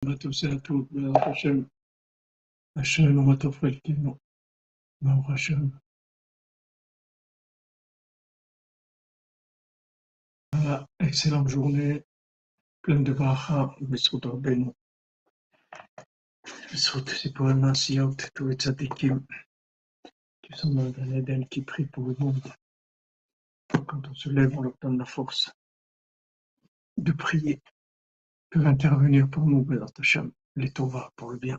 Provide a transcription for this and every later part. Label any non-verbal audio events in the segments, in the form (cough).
tous et à toutes, Bézat Hachem, Hachem, on va t'offrir le Baruch Hachem. Voilà, excellente journée, pleine de bracha, Bessrut Rabbeinu. Bessrut Sipurim Masiyot, tous les tzadikim qui sont dans le Eden, qui prient pour le monde. Quand on se lève, on leur donne la force de prier, de intervenir pour nous, les Tova, pour le bien.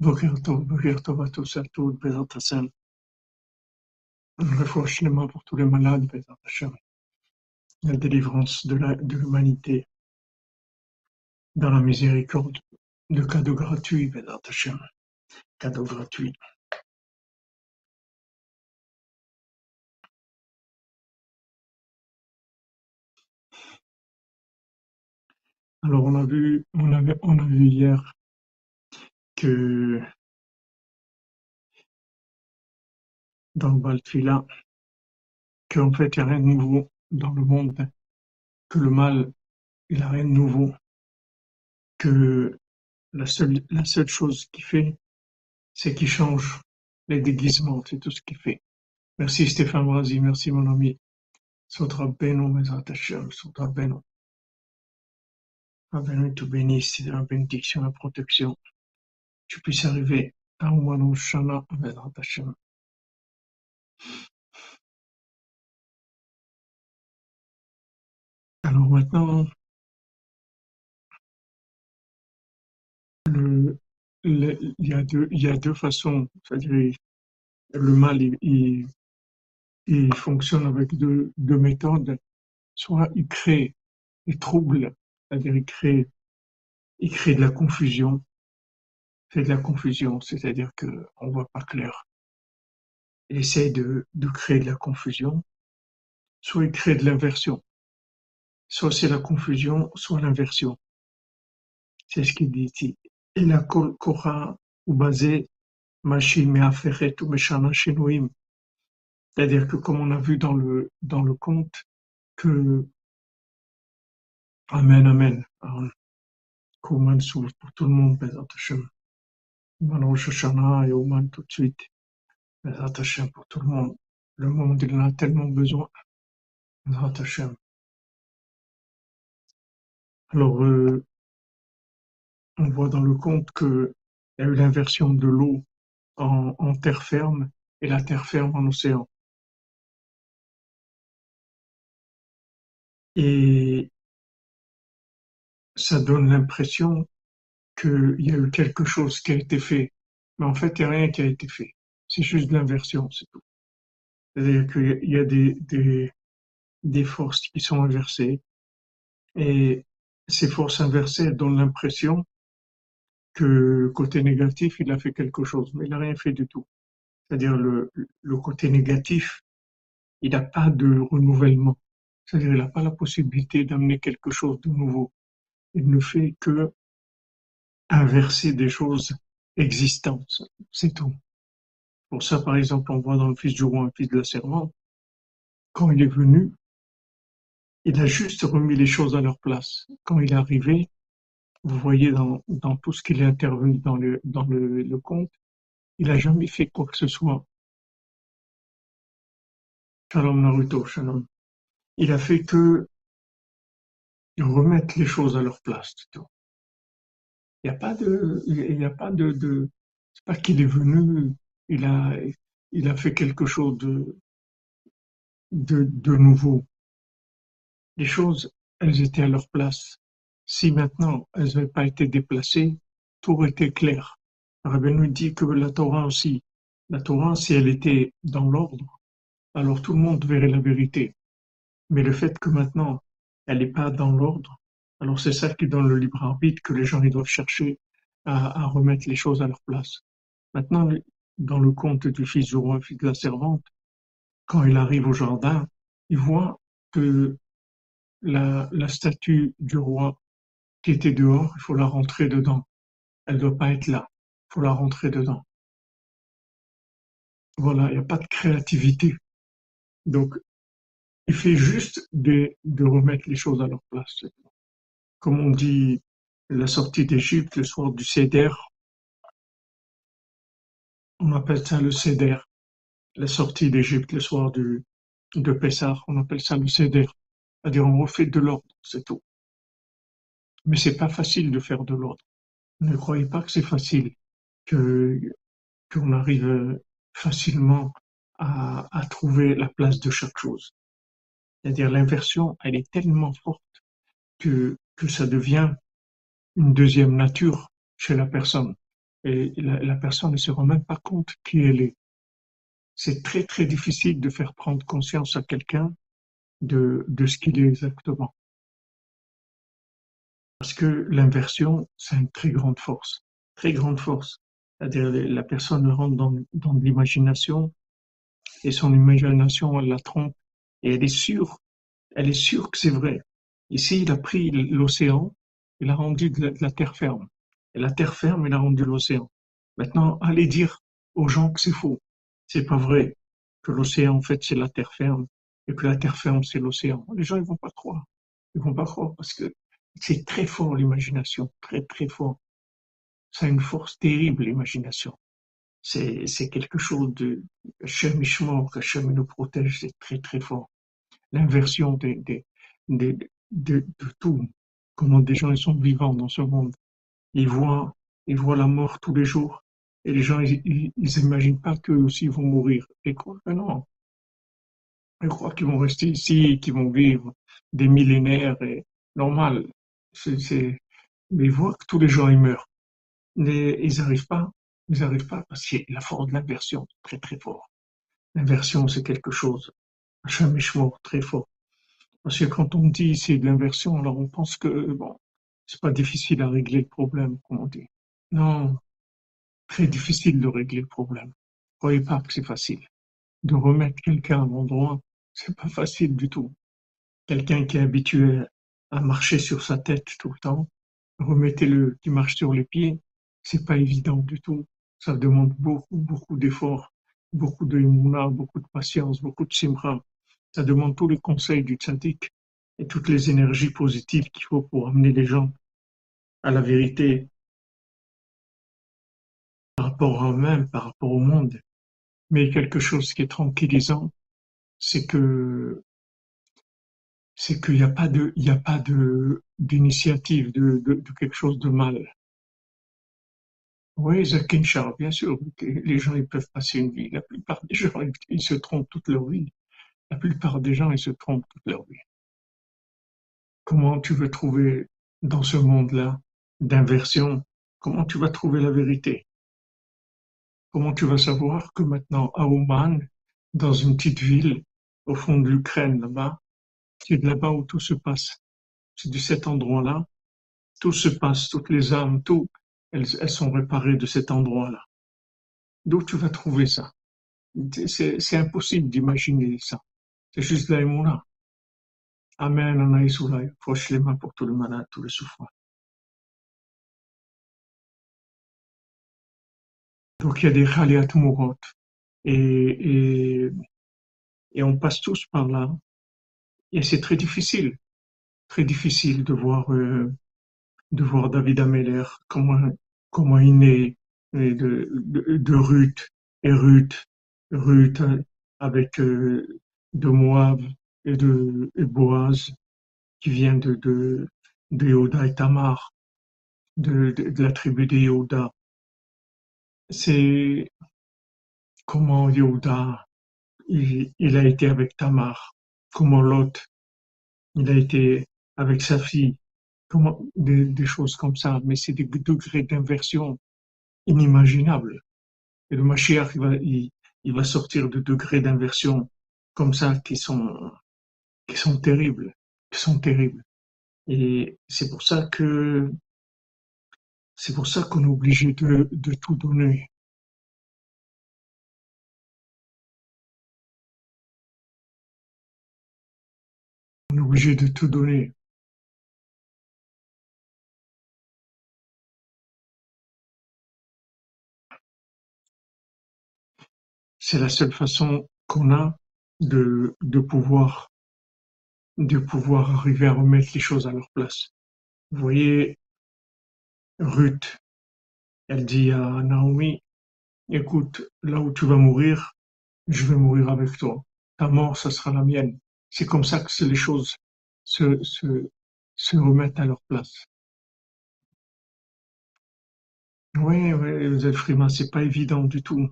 בוקר טוב, pour tous les malades, La délivrance de l'humanité dans la miséricorde, le cadeau gratuit, בעזרת Cadeau gratuit. Alors on a vu, on avait, on a vu hier que dans Baltfila, qu'en fait il n'y a rien de nouveau dans le monde, que le mal, il n'a rien de nouveau, que la seule, la seule chose qu'il fait, c'est qu'il change les déguisements, c'est tout ce qu'il fait. Merci Stéphane Brasi, merci mon ami. Sotra Beno, Bezrat Hashem, Sotra Beno. Rabbeinu te bénisse, c'est la bénédiction, la protection. Tu puisses arriver à Oumanou Shana, Bezrat Hashem. Alors maintenant, le, le- il y a deux, il y a deux façons, c'est-à-dire le mal, il, il, il fonctionne avec deux, deux méthodes. Soit il crée des troubles, c'est-à-dire il crée, de la confusion. C'est de la confusion, c'est-à-dire que on voit pas clair. Il essaie de, créer de la confusion. Soit il crée de l'inversion. Soit c'est la confusion, soit l'inversion. C'est ce qu'il dit ici. Et la kol kora ou basé. C'est-à-dire que comme on a vu dans le, dans le conte, que, amen, amen, qu'Oman s'ouvre pour tout le monde, Bezat Hashem. Oman Rosh Hashanah et Oman tout de suite, pour tout le monde. Le monde, il en a tellement besoin. Alors, euh, on voit dans le conte que il y a eu l'inversion de l'eau en, en terre ferme et la terre ferme en océan. Et ça donne l'impression qu'il y a eu quelque chose qui a été fait. Mais en fait, il n'y a rien qui a été fait. C'est juste l'inversion, c'est tout. C'est-à-dire qu'il y a des, des, des forces qui sont inversées. Et ces forces inversées donnent l'impression que côté négatif, il a fait quelque chose, mais il n'a rien fait du tout. C'est-à-dire le, le côté négatif, il n'a pas de renouvellement. C'est-à-dire il n'a pas la possibilité d'amener quelque chose de nouveau. Il ne fait que inverser des choses existantes. C'est tout. Pour ça, par exemple, on voit dans le fils du roi, un fils de la servante, quand il est venu, il a juste remis les choses à leur place. Quand il est arrivé, vous voyez dans, dans tout ce qu'il est intervenu dans le, dans le, le conte, il a jamais fait quoi que ce soit. Shalom Naruto, shalom. Il a fait que remettre les choses à leur place. Il n'y a pas de, il n'y a pas de, C'est pas qu'il est venu, il a, il a fait quelque chose de, de, de nouveau. Les choses, elles étaient à leur place. Si maintenant elles n'avaient pas été déplacées, tout aurait été clair. Rabbi nous dit que la Torah aussi, la Torah, si elle était dans l'ordre, alors tout le monde verrait la vérité. Mais le fait que maintenant, elle n'est pas dans l'ordre, alors c'est ça qui donne le libre arbitre que les gens ils doivent chercher à, remettre les choses à leur place. Maintenant, dans le conte du fils du roi, fils de la servante, quand il arrive au jardin, il voit que la, la statue du roi qui était dehors, il faut la rentrer dedans. Elle ne doit pas être là. Il faut la rentrer dedans. Voilà, il n'y a pas de créativité. Donc, il fait juste de, de remettre les choses à leur place. Comme on dit, la sortie d'Égypte, le soir du Seder, on appelle ça le Seder. La sortie d'Égypte, le soir du, de Pessah, on appelle ça le Seder. C'est-à-dire, on refait de l'ordre, c'est tout. Mais c'est pas facile de faire de l'ordre. Ne croyez pas que c'est facile, que qu'on arrive facilement à, à trouver la place de chaque chose. C'est-à-dire l'inversion, elle est tellement forte que, que ça devient une deuxième nature chez la personne. Et la, personne ne se rend même pas compte qui elle est. C'est très très difficile de faire prendre conscience à quelqu'un de, de ce qu'il est exactement. Parce que l'inversion, c'est une très grande force, très grande force. C'est-à-dire la personne rentre dans, dans l'imagination et son imagination, elle la trompe et elle est sûre, elle est sûre que c'est vrai. Ici, il a pris l'océan, il a rendu la, terre ferme. Et la terre ferme, il a rendu l'océan. Maintenant, allez dire aux gens que c'est faux. C'est pas vrai que l'océan, en fait, c'est la terre ferme et que la terre ferme, c'est l'océan. Les gens, ils vont pas croire. Ils vont pas croire parce que c'est très fort l'imagination, très très fort. Ça a une force terrible l'imagination. C'est quelque chose de Hachem Ishmor, Hachem nous protège, c'est très très fort. L'inversion des, des, de, de tout. Comment des gens ils sont vivants dans ce monde. Ils voient ils voient la mort tous les jours et les gens ils, ils, imaginent pas qu'eux aussi vont mourir. Et quoi non. Ils croient qu'ils vont rester ici, qu'ils vont vivre des millénaires et normal. Mais ils voient que tous les gens ils meurent. Ils n'arrivent pas, ils n'arrivent pas parce qu'il la force de l'inversion, très très fort. L'inversion, c'est quelque chose, un mort très fort. Parce que quand on dit c'est de l'inversion, alors on pense que bon, c'est pas difficile à régler le problème, comme on dit. Non, très difficile de régler le problème. Croyez pas que c'est facile. De remettre quelqu'un à l'endroit, c'est pas facile du tout. Quelqu'un qui est habitué à marcher sur sa tête tout le temps. Remettez-le qui marche sur les pieds. C'est pas évident du tout. Ça demande beaucoup, beaucoup d'efforts, beaucoup de beaucoup de patience, beaucoup de simra. Ça demande tous les conseils du tzaddik et toutes les énergies positives qu'il faut pour amener les gens à la vérité par rapport à eux-mêmes, par rapport au monde. Mais quelque chose qui est tranquillisant, c'est que c'est qu'il n'y a pas de, il n'y a pas de, d'initiative, de, de, quelque chose de mal. Oui, Zakinchar, bien sûr, les gens, ils peuvent passer une vie. La plupart des gens, ils se trompent toute leur vie. La plupart des gens, ils se trompent toute leur vie. Comment tu veux trouver dans ce monde-là d'inversion, comment tu vas trouver la vérité? Comment tu vas savoir que maintenant, à Oman, dans une petite ville, au fond de l'Ukraine, là-bas, c'est de là-bas où tout se passe. C'est de cet endroit-là. Tout se passe, toutes les âmes, tout, elles, sont réparées de cet endroit-là. D'où tu vas trouver ça? C'est impossible d'imaginer ça. C'est juste là Amen, Anaïsoulaï. Fauche les mains pour tous les malades, tous les souffrants. Donc il y a des Khaliat Mourot. Et, et, et on passe tous par là. Et c'est très difficile, très difficile de voir, euh, de voir David Ameller, comment, comment il est de, de, Ruth, et Ruth, Ruth avec euh, de Moab et de Boaz, qui vient de, de, de Yehuda et Tamar, de, de, la tribu de Yehuda. c'est comment Yehuda, il, il a été avec Tamar, comment Lot, il a été avec sa fille, des, choses comme ça, mais c'est des degrés d'inversion inimaginables. Et le Mashiach, il va, il, il va sortir de degrés d'inversion comme ça qui sont, qui sont terribles, qui sont terribles. Et c'est pour ça que c'est pour ça qu'on est obligé de, de tout donner. On est obligé de tout donner. C'est la seule façon qu'on a de, pouvoir de pouvoir arriver à remettre les choses à leur place. Vous voyez, Ruth, elle dit à Naomi, écoute, là où tu vas mourir, je vais mourir avec toi. Ta mort, ça sera la mienne. C'est comme ça que les choses se, se, se remettent à leur place. Oui, oui, Zelfrima, c'est pas évident du tout.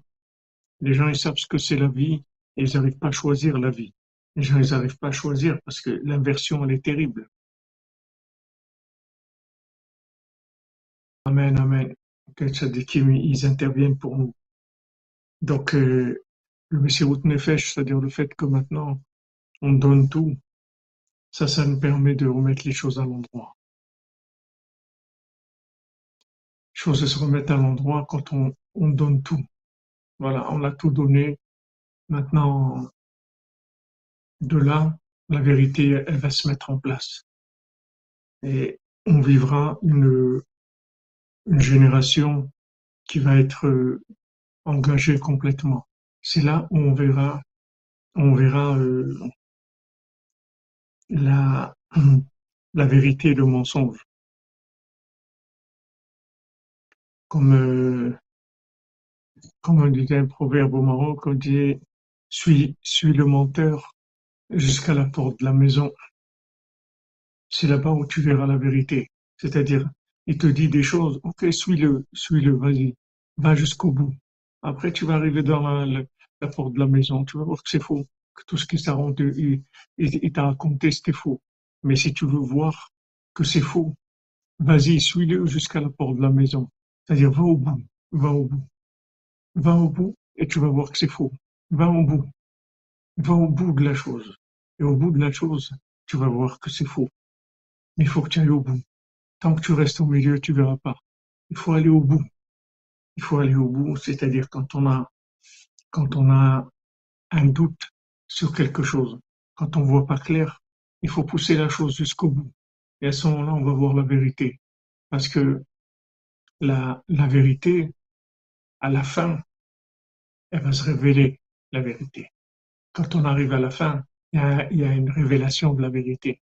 Les gens, ils savent ce que c'est la vie et ils n'arrivent pas à choisir la vie. Les gens, ils n'arrivent pas à choisir parce que l'inversion, elle est terrible. Amen, amen. Que Tzadikim, ils interviennent pour nous. Donc, euh, le Messirut Nefesh, c'est-à-dire le fait que maintenant, on donne tout, ça, ça nous permet de remettre les choses à l'endroit. Les choses se remettent à l'endroit quand on, on donne tout. Voilà, on a tout donné. Maintenant, de là, la vérité, elle va se mettre en place. Et on vivra une, une génération qui va être euh, engagée complètement. C'est là où on verra, on verra euh, la, (clears throat) la vérité et le mensonge. Comme, euh, comme on disait un proverbe au Maroc, on dit suis, suis le menteur jusqu'à la porte de la maison. C'est là-bas où tu verras la vérité. C'est-à-dire, il te dit des choses, ok, suis-le, suis-le, vas-y, va jusqu'au bout. Après, tu vas arriver dans la, porte de la maison, tu vas voir que c'est faux, que tout ce qui t'a il, il t'a raconté, c'était faux. Mais si tu veux voir que c'est faux, vas-y, suis-le jusqu'à la porte de la maison. C'est-à-dire, va au bout, va au bout. Va au bout et tu vas voir que c'est faux. Va au bout. Va au bout de la chose. Et au bout de la chose, tu vas voir que c'est faux. Mais il faut que tu ailles au bout. Tant que tu restes au milieu, tu verras pas. Il faut aller au bout. Il faut aller au bout, c'est-à-dire quand on a, quand on a un doute sur quelque chose, quand on voit pas clair, il faut pousser la chose jusqu'au bout. Et à ce moment-là, on va voir la vérité. Parce que la, la vérité, à la fin, elle va se révéler, la vérité. Quand on arrive à la fin, il y a, une révélation de la vérité.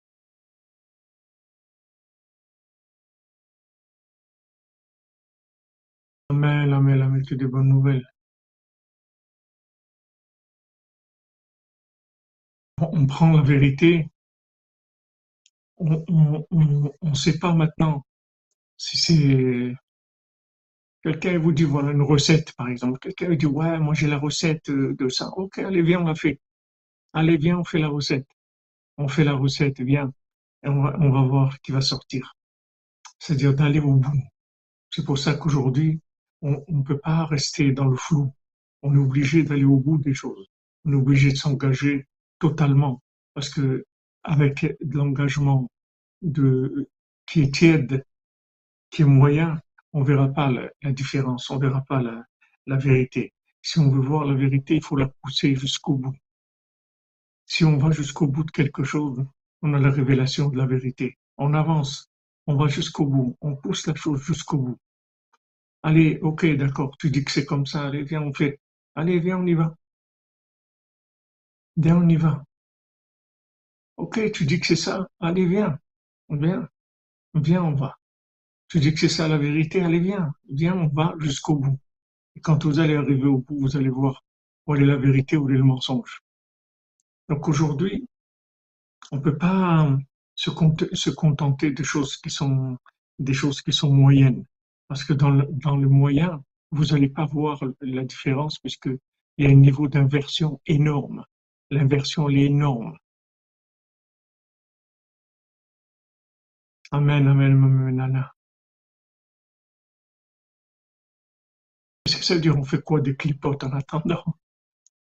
Amen, amen, amen, que des bonnes nouvelles. On prend la vérité, on on, on, on sait pas maintenant si c'est quelqu'un vous dit voilà une recette par exemple, quelqu'un dit ouais moi j'ai la recette de ça, ok allez viens on la fait, allez viens on fait la recette, on fait la recette viens. Et on va, on va voir qui va sortir, c'est-à-dire d'aller au bout. C'est pour ça qu'aujourd'hui on ne peut pas rester dans le flou. On est obligé d'aller au bout des choses. On est obligé de s'engager totalement. Parce que avec de l'engagement de qui est tiède, qui est moyen, on verra pas la, la différence, on verra pas la, la, vérité. Si on veut voir la vérité, il faut la pousser jusqu'au bout. Si on va jusqu'au bout de quelque chose, on a la révélation de la vérité. On avance, on va jusqu'au bout, on pousse la chose jusqu'au bout. Allez, ok, d'accord, tu dis que c'est comme ça, allez, viens, on fait. Allez, viens, on y va. Viens, on y va. Ok, tu dis que c'est ça, allez, viens, viens, viens, on va. Tu dis que c'est ça la vérité, allez, viens, viens, on va jusqu'au bout. Et quand vous allez arriver au bout, vous allez voir où est la vérité, où est le mensonge. Donc aujourd'hui, on peut pas se, se contenter de choses qui sont des choses qui sont moyennes. Parce que dans le, dans le moyen, vous n'allez pas voir la différence puisque il y a un niveau d'inversion énorme. L'inversion, elle est énorme. Amen, amen, amen, amen. Ça veut dire On fait quoi des clipotes en attendant?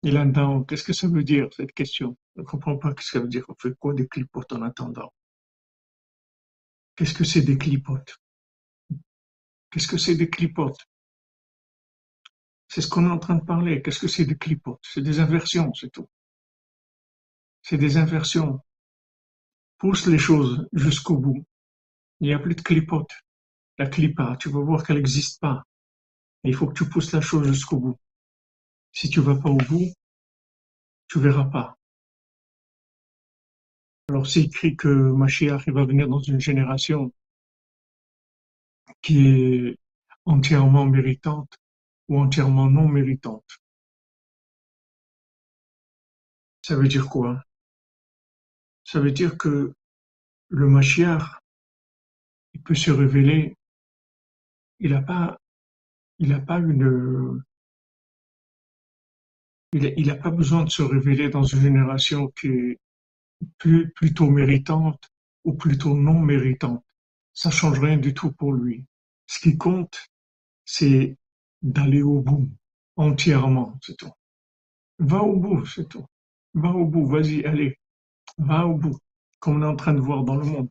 Il entend. Qu'est-ce que ça veut dire cette question? Je ne comprends pas ce que ça veut dire. On fait quoi des clipotes en attendant? Qu'est-ce que c'est des clipotes Qu'est-ce que c'est des clipotes C'est ce qu'on est en train de parler. Qu'est-ce que c'est des clipotes C'est des inversions, c'est tout. C'est des inversions. Pousse les choses jusqu'au bout. Il n'y a plus de clipote. La clipa, tu vas voir qu'elle n'existe pas. Il faut que tu pousses la chose jusqu'au bout. Si tu vas pas au bout, tu verras pas. Alors c'est écrit que Mashiach va venir dans une génération qui est entièrement méritante ou entièrement non méritante. Ça veut dire quoi? Ça veut dire que le Mashiach il peut se révéler, il n'a pas, il a pas une, il n'a pas besoin de se révéler dans une génération qui est plutôt méritante ou plutôt non méritante. Ça change rien du tout pour lui. Ce qui compte, c'est d'aller au bout, entièrement, c'est tout. Va au bout, c'est tout. Va au bout, vas-y, allez, va au bout, comme on est en train de voir dans le monde.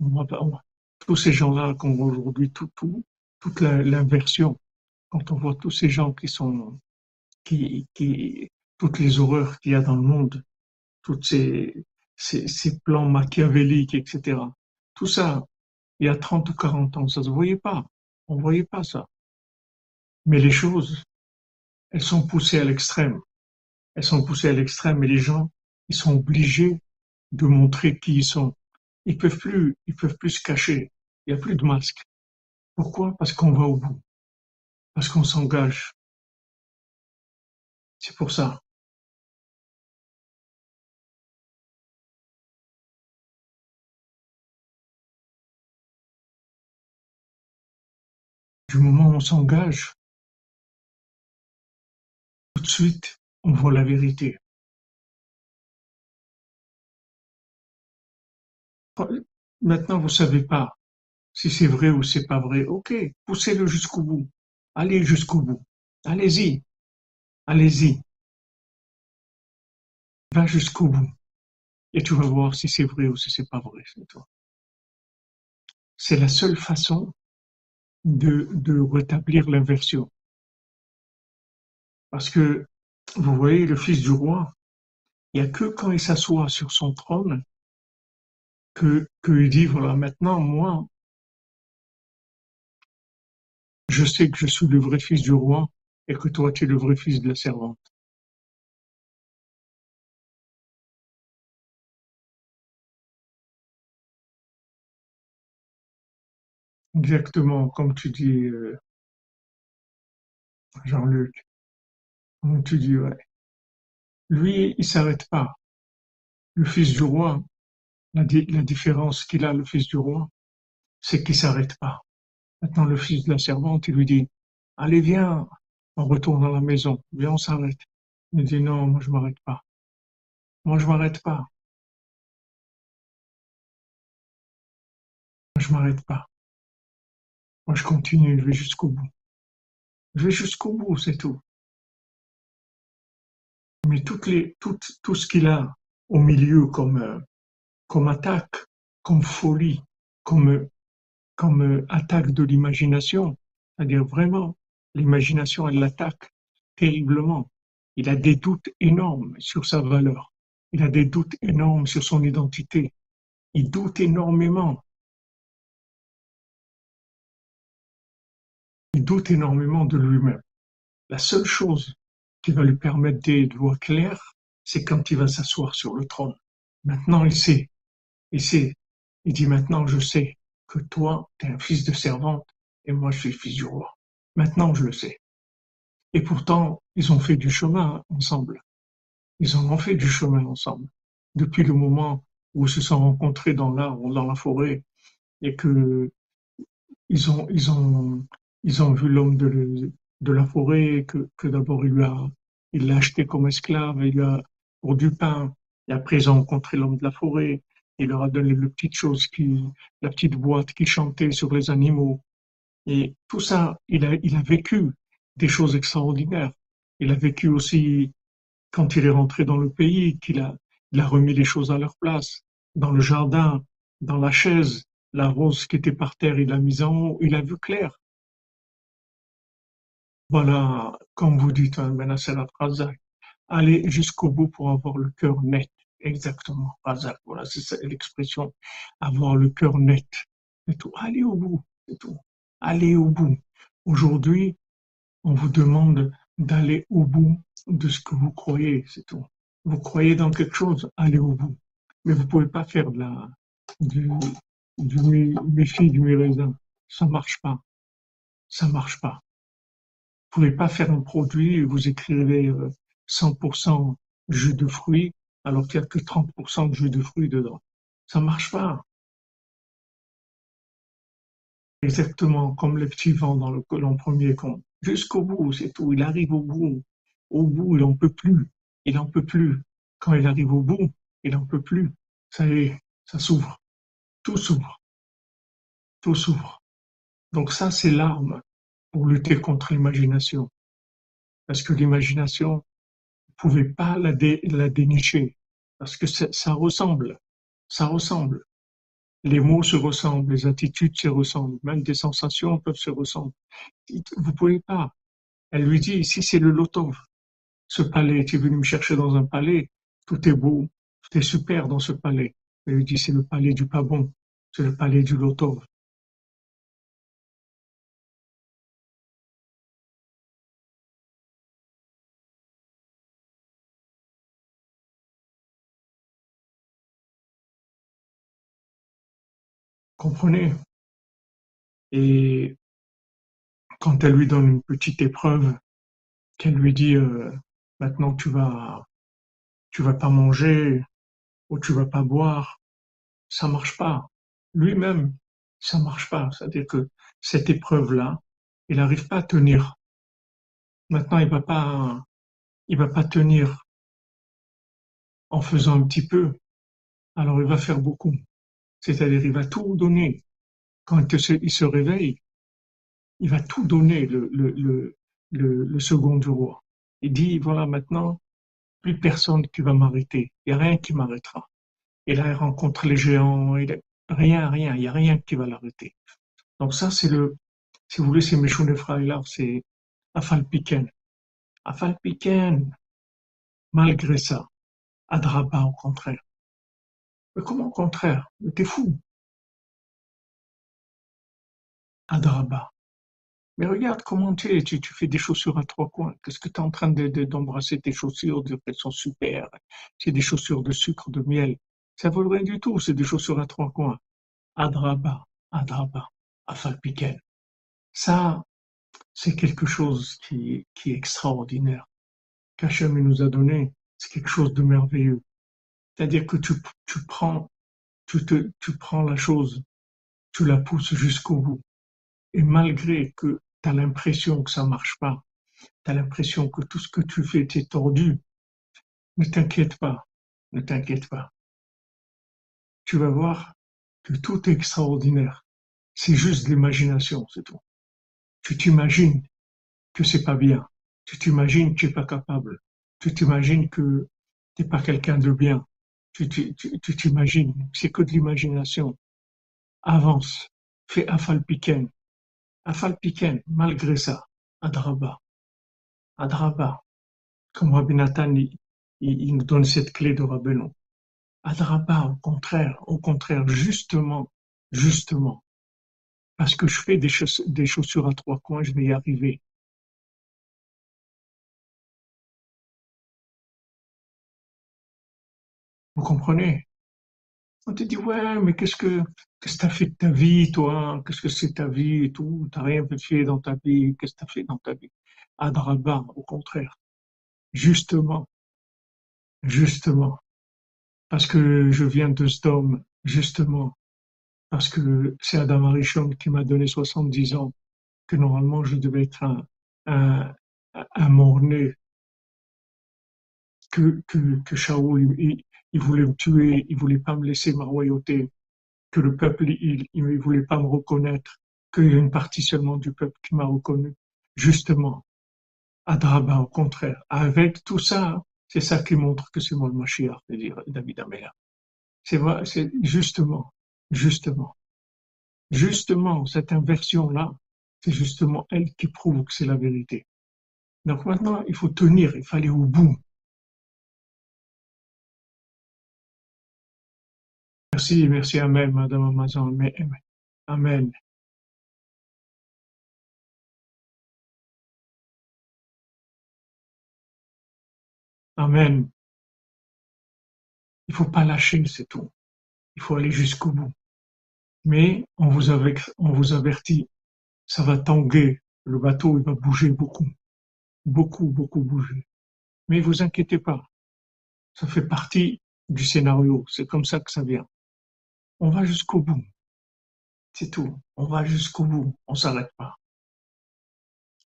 On va pas, tous ces gens-là qu'on voit aujourd'hui, tout, tout, toute l'inversion, quand on voit tous ces gens qui sont, qui, toutes les horreurs qu'il y a dans le monde, toutes ces, ces, ces, plans machiavéliques, etc. Tout ça, il y a 30 ou 40 ans, ça se voyait pas. On voyait pas ça. Mais les choses, elles sont poussées à l'extrême. Elles sont poussées à l'extrême et les gens, ils sont obligés de montrer qui ils sont. Ils peuvent plus, ils peuvent plus se cacher. Il n'y a plus de masque. Pourquoi? Parce qu'on va au bout. Parce qu'on s'engage. C'est pour ça. Du moment où on s'engage, tout de suite, on voit la vérité. Maintenant, vous savez pas si c'est vrai ou c'est pas vrai, ok, poussez-le jusqu'au bout. Allez jusqu'au bout. Allez-y. Allez-y. Va jusqu'au bout. Et tu vas voir si c'est vrai ou si c'est pas vrai, c'est toi. C'est la seule façon de, de rétablir l'inversion. Parce que, vous voyez, le fils du roi, il n'y a que quand il s'assoit sur son trône que, qu'il dit, voilà, maintenant, moi, je sais que je suis le vrai fils du roi et que toi tu es le vrai fils de la servante. Exactement, comme tu dis, euh, Jean-Luc. Comme tu dis, ouais. Lui, il s'arrête pas. Le fils du roi, la, la différence qu'il a, le fils du roi, c'est qu'il s'arrête pas. Maintenant le fils de la servante, il lui dit, allez viens, on retourne à la maison, viens on s'arrête. Il dit non, moi je m'arrête pas. Moi je m'arrête pas. Moi je m'arrête pas. Moi je continue, je vais jusqu'au bout. Je vais jusqu'au bout, c'est tout. Mais toutes les, tout, ce qu'il a au milieu comme, euh, comme attaque, comme folie, comme comme euh, attaque de l'imagination. C'est-à-dire vraiment, l'imagination, elle l'attaque terriblement. Il a des doutes énormes sur sa valeur. Il a des doutes énormes sur son identité. Il doute énormément. Il doute énormément de lui-même. La seule chose qui va lui permettre de voir clair, c'est quand il va s'asseoir sur le trône. Maintenant, il sait. Il sait. Il dit maintenant, je sais que toi, tu es un fils de servante et moi, je suis fils du roi. Maintenant, je le sais. Et pourtant, ils ont fait du chemin ensemble. Ils ont fait du chemin ensemble. Depuis le moment où ils se sont rencontrés dans l'arbre, dans la forêt, et que ils ont, ils ont, ils ont vu l'homme de, de la forêt, que, que d'abord il il l'a acheté comme esclave, il lui a, pour du pain. Et après, ils ont rencontré l'homme de la forêt. Il leur a donné le petite chose qui, la petite boîte qui chantait sur les animaux. Et tout ça, il a, vécu des choses extraordinaires. Il a vécu aussi quand il est rentré dans le pays, qu'il a, remis les choses à leur place. Dans le jardin, dans la chaise, la rose qui était par terre, il l'a mise en haut, il a vu clair. Voilà, comme vous dites, hein, la phrase, aller jusqu'au bout pour avoir le cœur net. Exactement, Razak, voilà, c'est l'expression, avoir le cœur net. C'est tout. Allez au bout, c'est tout. Allez au bout. Aujourd'hui, on vous demande d'aller au bout de ce que vous croyez, c'est tout. Vous croyez dans quelque chose, allez au bout. Mais vous pouvez pas faire de la, du, du méfie du raisin. Ça marche pas. Ça marche pas. Vous pouvez pas faire un produit et vous écrivez 100% euh, jus de fruits alors qu'il n'y a que 30% de jus de fruits dedans. Ça marche pas. Exactement comme les petits vents dans le colon premier. Jusqu'au bout, c'est tout. Il arrive au bout. Au bout, il n'en peut plus. Il n'en peut plus. Quand il arrive au bout, il n'en peut plus. Ça y est, ça s'ouvre. Tout s'ouvre. Tout s'ouvre. Donc ça, c'est l'arme pour lutter contre l'imagination. Parce que l'imagination, pouvez pas la, dénicher. Parce que ça ressemble. Ça ressemble. Les mots se ressemblent, les attitudes se ressemblent, même des sensations peuvent se ressembler. Vous pouvez pas. Elle lui dit, si c'est le loto, ce palais, tu es venu me chercher dans un palais, tout est beau, tout est super dans ce palais. Elle lui dit, c'est le palais du pas bon, c'est le palais du loto. Et quand elle lui donne une petite épreuve, qu'elle lui dit euh, maintenant tu vas tu vas pas manger ou tu vas pas boire, ça marche pas. Lui-même, ça marche pas. C'est-à-dire que cette épreuve-là, il n'arrive pas à tenir. Maintenant, il va pas, il va pas tenir en faisant un petit peu. Alors, il va faire beaucoup. C'est-à-dire, il va tout donner. Quand il se réveille, il va tout donner, le, second du roi. Il dit, voilà, maintenant, plus personne qui va m'arrêter. Il n'y a rien qui m'arrêtera. Et là, il rencontre les géants. Rien, rien. Il n'y a rien qui va l'arrêter. Donc ça, c'est le, si vous voulez, c'est Meshune là, c'est Afalpiken. Afalpiken, malgré ça, Adraba au contraire. Mais comment au contraire? Mais t'es fou. Adraba. Mais regarde comment tu es, tu, fais des chaussures à trois coins. Qu'est-ce que tu es en train d'embrasser tes chaussures, de, elles sont super? C'est des chaussures de sucre, de miel. Ça vaut rien du tout, c'est des chaussures à trois coins. Adraba, Adraba, Afalpiken. Ça, c'est quelque chose qui, qui est extraordinaire. Qu'Hachem nous a donné, c'est quelque chose de merveilleux. C'est-à-dire que tu, tu prends, tu te, tu prends la chose, tu la pousses jusqu'au bout. Et malgré que tu as l'impression que ça marche pas, tu as l'impression que tout ce que tu fais t'est tordu, ne t'inquiète pas, ne t'inquiète pas. Tu vas voir que tout est extraordinaire. C'est juste l'imagination, c'est tout. Tu t'imagines que c'est pas bien. Tu t'imagines que tu n'es pas capable. Tu t'imagines que tu n'es pas quelqu'un de bien tu t'imagines, c'est que de l'imagination. Avance, fais Afalpiken. Afalpiken, malgré ça, Adraba. Adraba. Comme Rabbi Nathan, il, nous donne cette clé de Rabbeinu. Adraba, au contraire, au contraire, justement, justement. Parce que je fais des, des chaussures à trois coins, je vais y arriver. Vous comprenez? On te dit, ouais, mais qu'est-ce que qu'est-ce que t'as fait de ta vie, toi? Qu'est-ce que c'est ta vie et tout? T'as rien fait dans ta vie. Qu'est-ce que t'as fait dans ta vie? Adraba, au contraire. Justement, justement, parce que je viens de Sdom, justement, parce que c'est Adam Arishon qui m'a donné 70 ans, que normalement je devais être un, un, un mort-né. Que, que, que il, il, voulait me tuer, il voulait pas me laisser ma royauté, que le peuple, il, il voulait pas me reconnaître, qu'il y a une partie seulement du peuple qui m'a reconnu. Justement, Adraba, au contraire, avec tout ça, c'est ça qui montre que c'est moi le Mashiach, de dire David Améla. C'est c'est justement, justement, justement, cette inversion-là, c'est justement elle qui prouve que c'est la vérité. Donc maintenant, il faut tenir, il aller au bout. Merci, merci, Amen, Madame Amazon. Amen. Amen. Il faut pas lâcher, c'est tout. Il faut aller jusqu'au bout. Mais on vous, avertit, ça va tanguer. Le bateau, il va bouger beaucoup. Beaucoup, beaucoup bouger. Mais vous inquiétez pas. Ça fait partie du scénario. C'est comme ça que ça vient. On va jusqu'au bout. C'est tout. On va jusqu'au bout. On s'arrête pas.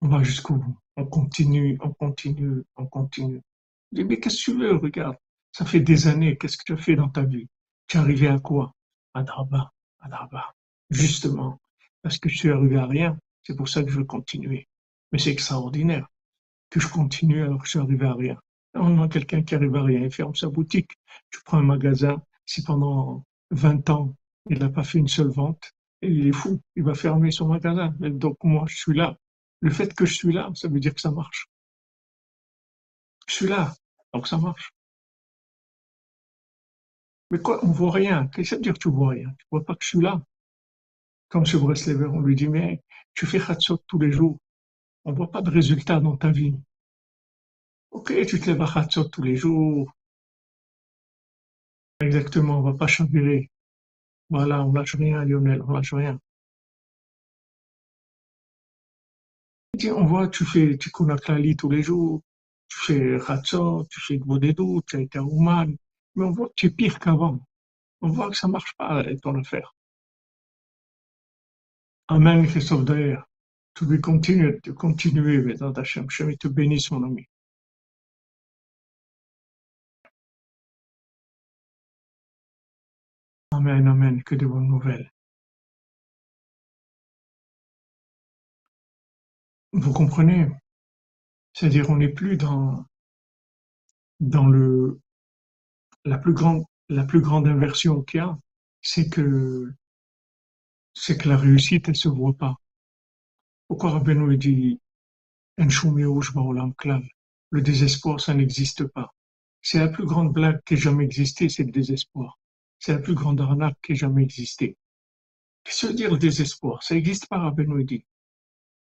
On va jusqu'au bout. On continue, on continue, on continue. Je dis, mais qu'est-ce que tu veux? Regarde? Ça fait des années. Qu'est-ce que tu as fait dans ta vie? Tu es arrivé à quoi? À Draba. À Draba. Justement. Parce que je suis arrivé à rien. C'est pour ça que je veux continuer. Mais c'est extraordinaire que je continue alors que je suis arrivé à rien. On a quelqu'un qui arrive à rien, il ferme sa boutique. Tu prends un magasin, si pendant 20 ans, il n'a pas fait une seule vente, et il est fou, il va fermer son magasin. donc moi, je suis là. Le fait que je suis là, ça veut dire que ça marche. Je suis là, donc ça marche. Mais quoi, on voit rien. Qu'est-ce que ça veut dire que tu vois rien? Tu vois pas que je suis là? Comme ce Breslever, on lui dit, mais tu fais Hatzot tous les jours. On voit pas de résultat dans ta vie. Ok, tu te lèves à tous les jours, Exactement, on va pas chavirer. Voilà, on lâche rien, Lionel, on lâche rien. On voit, tu fais, Klali tous les jours, tu fais Ratso, tu fais Bodedou, tu as été Ouman, mais on voit que tu es pire qu'avant. On voit que ça marche pas, ton affaire. Amen, Christophe d'ailleurs. Tu veux continuer, tu continuer, dans ta chambre. Je te bénisse, mon ami. Amen, amen, que de bonnes nouvelles. Vous comprenez? C'est-à-dire on n'est plus dans, dans le la plus grande la plus grande inversion qu'il y a, c'est que c'est que la réussite elle se voit pas. Pourquoi Rabbeinu dit le désespoir ça n'existe pas. C'est la plus grande blague qui ait jamais existé, c'est le désespoir. C'est la plus grande arnaque qui ait jamais existé. Qu'est-ce que veut dire désespoir Ça n'existe pas, Rabbeinu dit.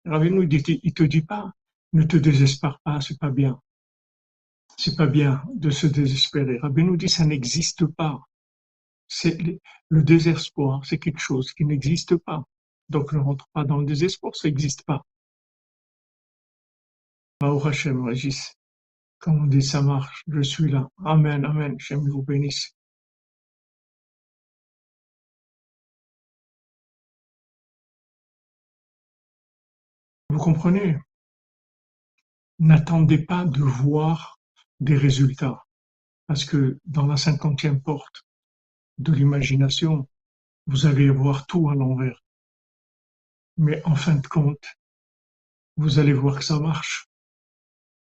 Rabbeinu dit, il te dit pas, ne te désespère pas, c'est pas bien. C'est pas bien de se désespérer. Rabbeinu dit, ça n'existe pas. Le désespoir, c'est quelque chose qui n'existe pas. Donc ne rentre pas dans le désespoir, ça n'existe pas. Baou Hashem, Régis. Comme on dit, ça marche, je suis là. Amen, amen, J'aime vous bénisse. Vous comprenez? N'attendez pas de voir des résultats, parce que dans la cinquantième porte de l'imagination, vous allez voir tout à l'envers. Mais en fin de compte, vous allez voir que ça marche.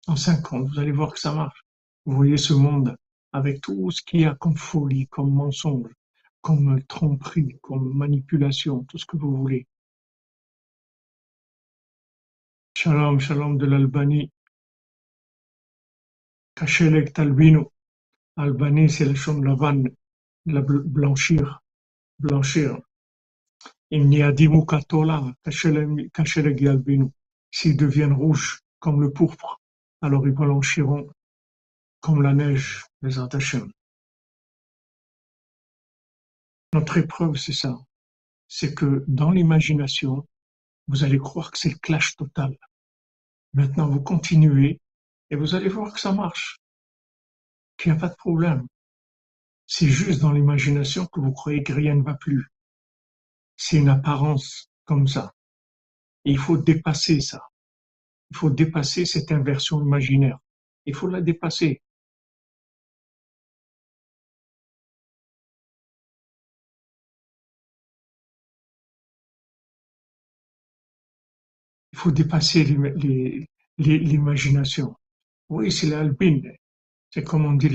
En cinquante, vous allez voir que ça marche. Vous voyez ce monde avec tout ce qu'il y a comme folie, comme mensonge, comme tromperie, comme manipulation, tout ce que vous voulez. Shalom, shalom de l'Albanie. Kachelek talbino. Albanie, c'est le chom lavan, la blanchir, blanchir. Il n'y a dimu katola, kachelek albino. S'ils deviennent rouges comme le pourpre, alors ils blanchiront comme la neige, les Antachem. Notre épreuve, c'est ça. C'est que dans l'imagination, vous allez croire que c'est le clash total. Maintenant, vous continuez et vous allez voir que ça marche, qu'il n'y a pas de problème. C'est juste dans l'imagination que vous croyez que rien ne va plus. C'est une apparence comme ça. il faut dépasser ça. il faut dépasser cette inversion imaginaire. Il faut la dépasser. Faut dépasser l'imagination. Oui, c'est l'albine. C'est comme on dit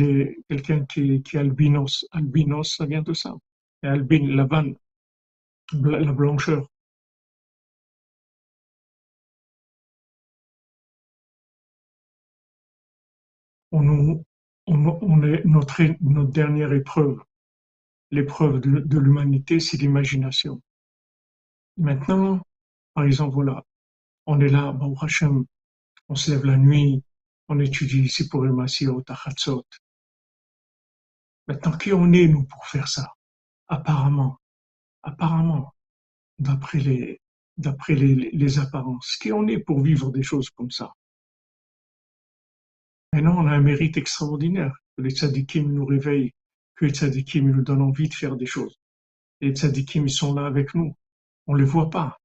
quelqu'un qui, est albinos. Albinos, ça vient de ça. Et albine, la vanne, la blancheur. on, est notre dernière épreuve. L'épreuve de, l'humanité, c'est l'imagination. Maintenant, par exemple, voilà, on est là, au Hachem, on se lève la nuit, on étudie ici pour au Tachatzot. Maintenant, qui on est, nous, pour faire ça? Apparemment, apparemment, d'après les, apparences, qui on est pour vivre des choses comme ça? Maintenant, on a un mérite extraordinaire. Que les tzadikim nous réveillent, que les tzadikim nous donnent envie de faire des choses. Les tzadikim, ils sont là avec nous. On les voit pas.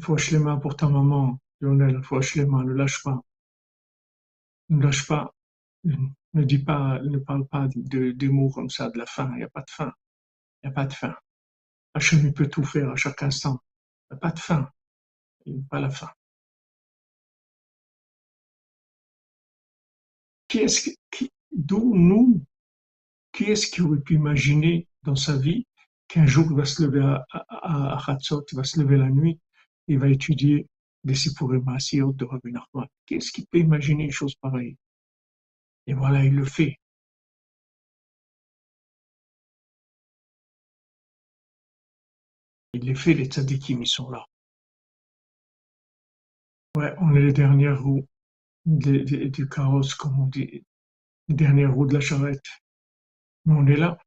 Faut les mains pour ta maman, Lionel, faut les mains, ne lâche pas. Ne lâche pas. Ne dis pas, ne parle pas de, des mots comme ça, de la fin. Il n'y a pas de fin. Il n'y a pas de fin. Hachem, peut tout faire à chaque instant. Il n'y a pas de fin. Il n'y a pas la fin. qui est-ce qui, d'où nous, qui est-ce qui aurait pu imaginer dans sa vie qu'un jour il va se lever à, à, à il va se lever la nuit, il va étudier des Sipurim de Rabbi Nachman. Qui est-ce qui peut imaginer une chose pareille? Et voilà, il le fait. Il les fait, les tzadikim, ils sont là. Ouais, on est les dernières roues du carrosse, comme on dit, les dernières roues de la charrette. Mais on est là.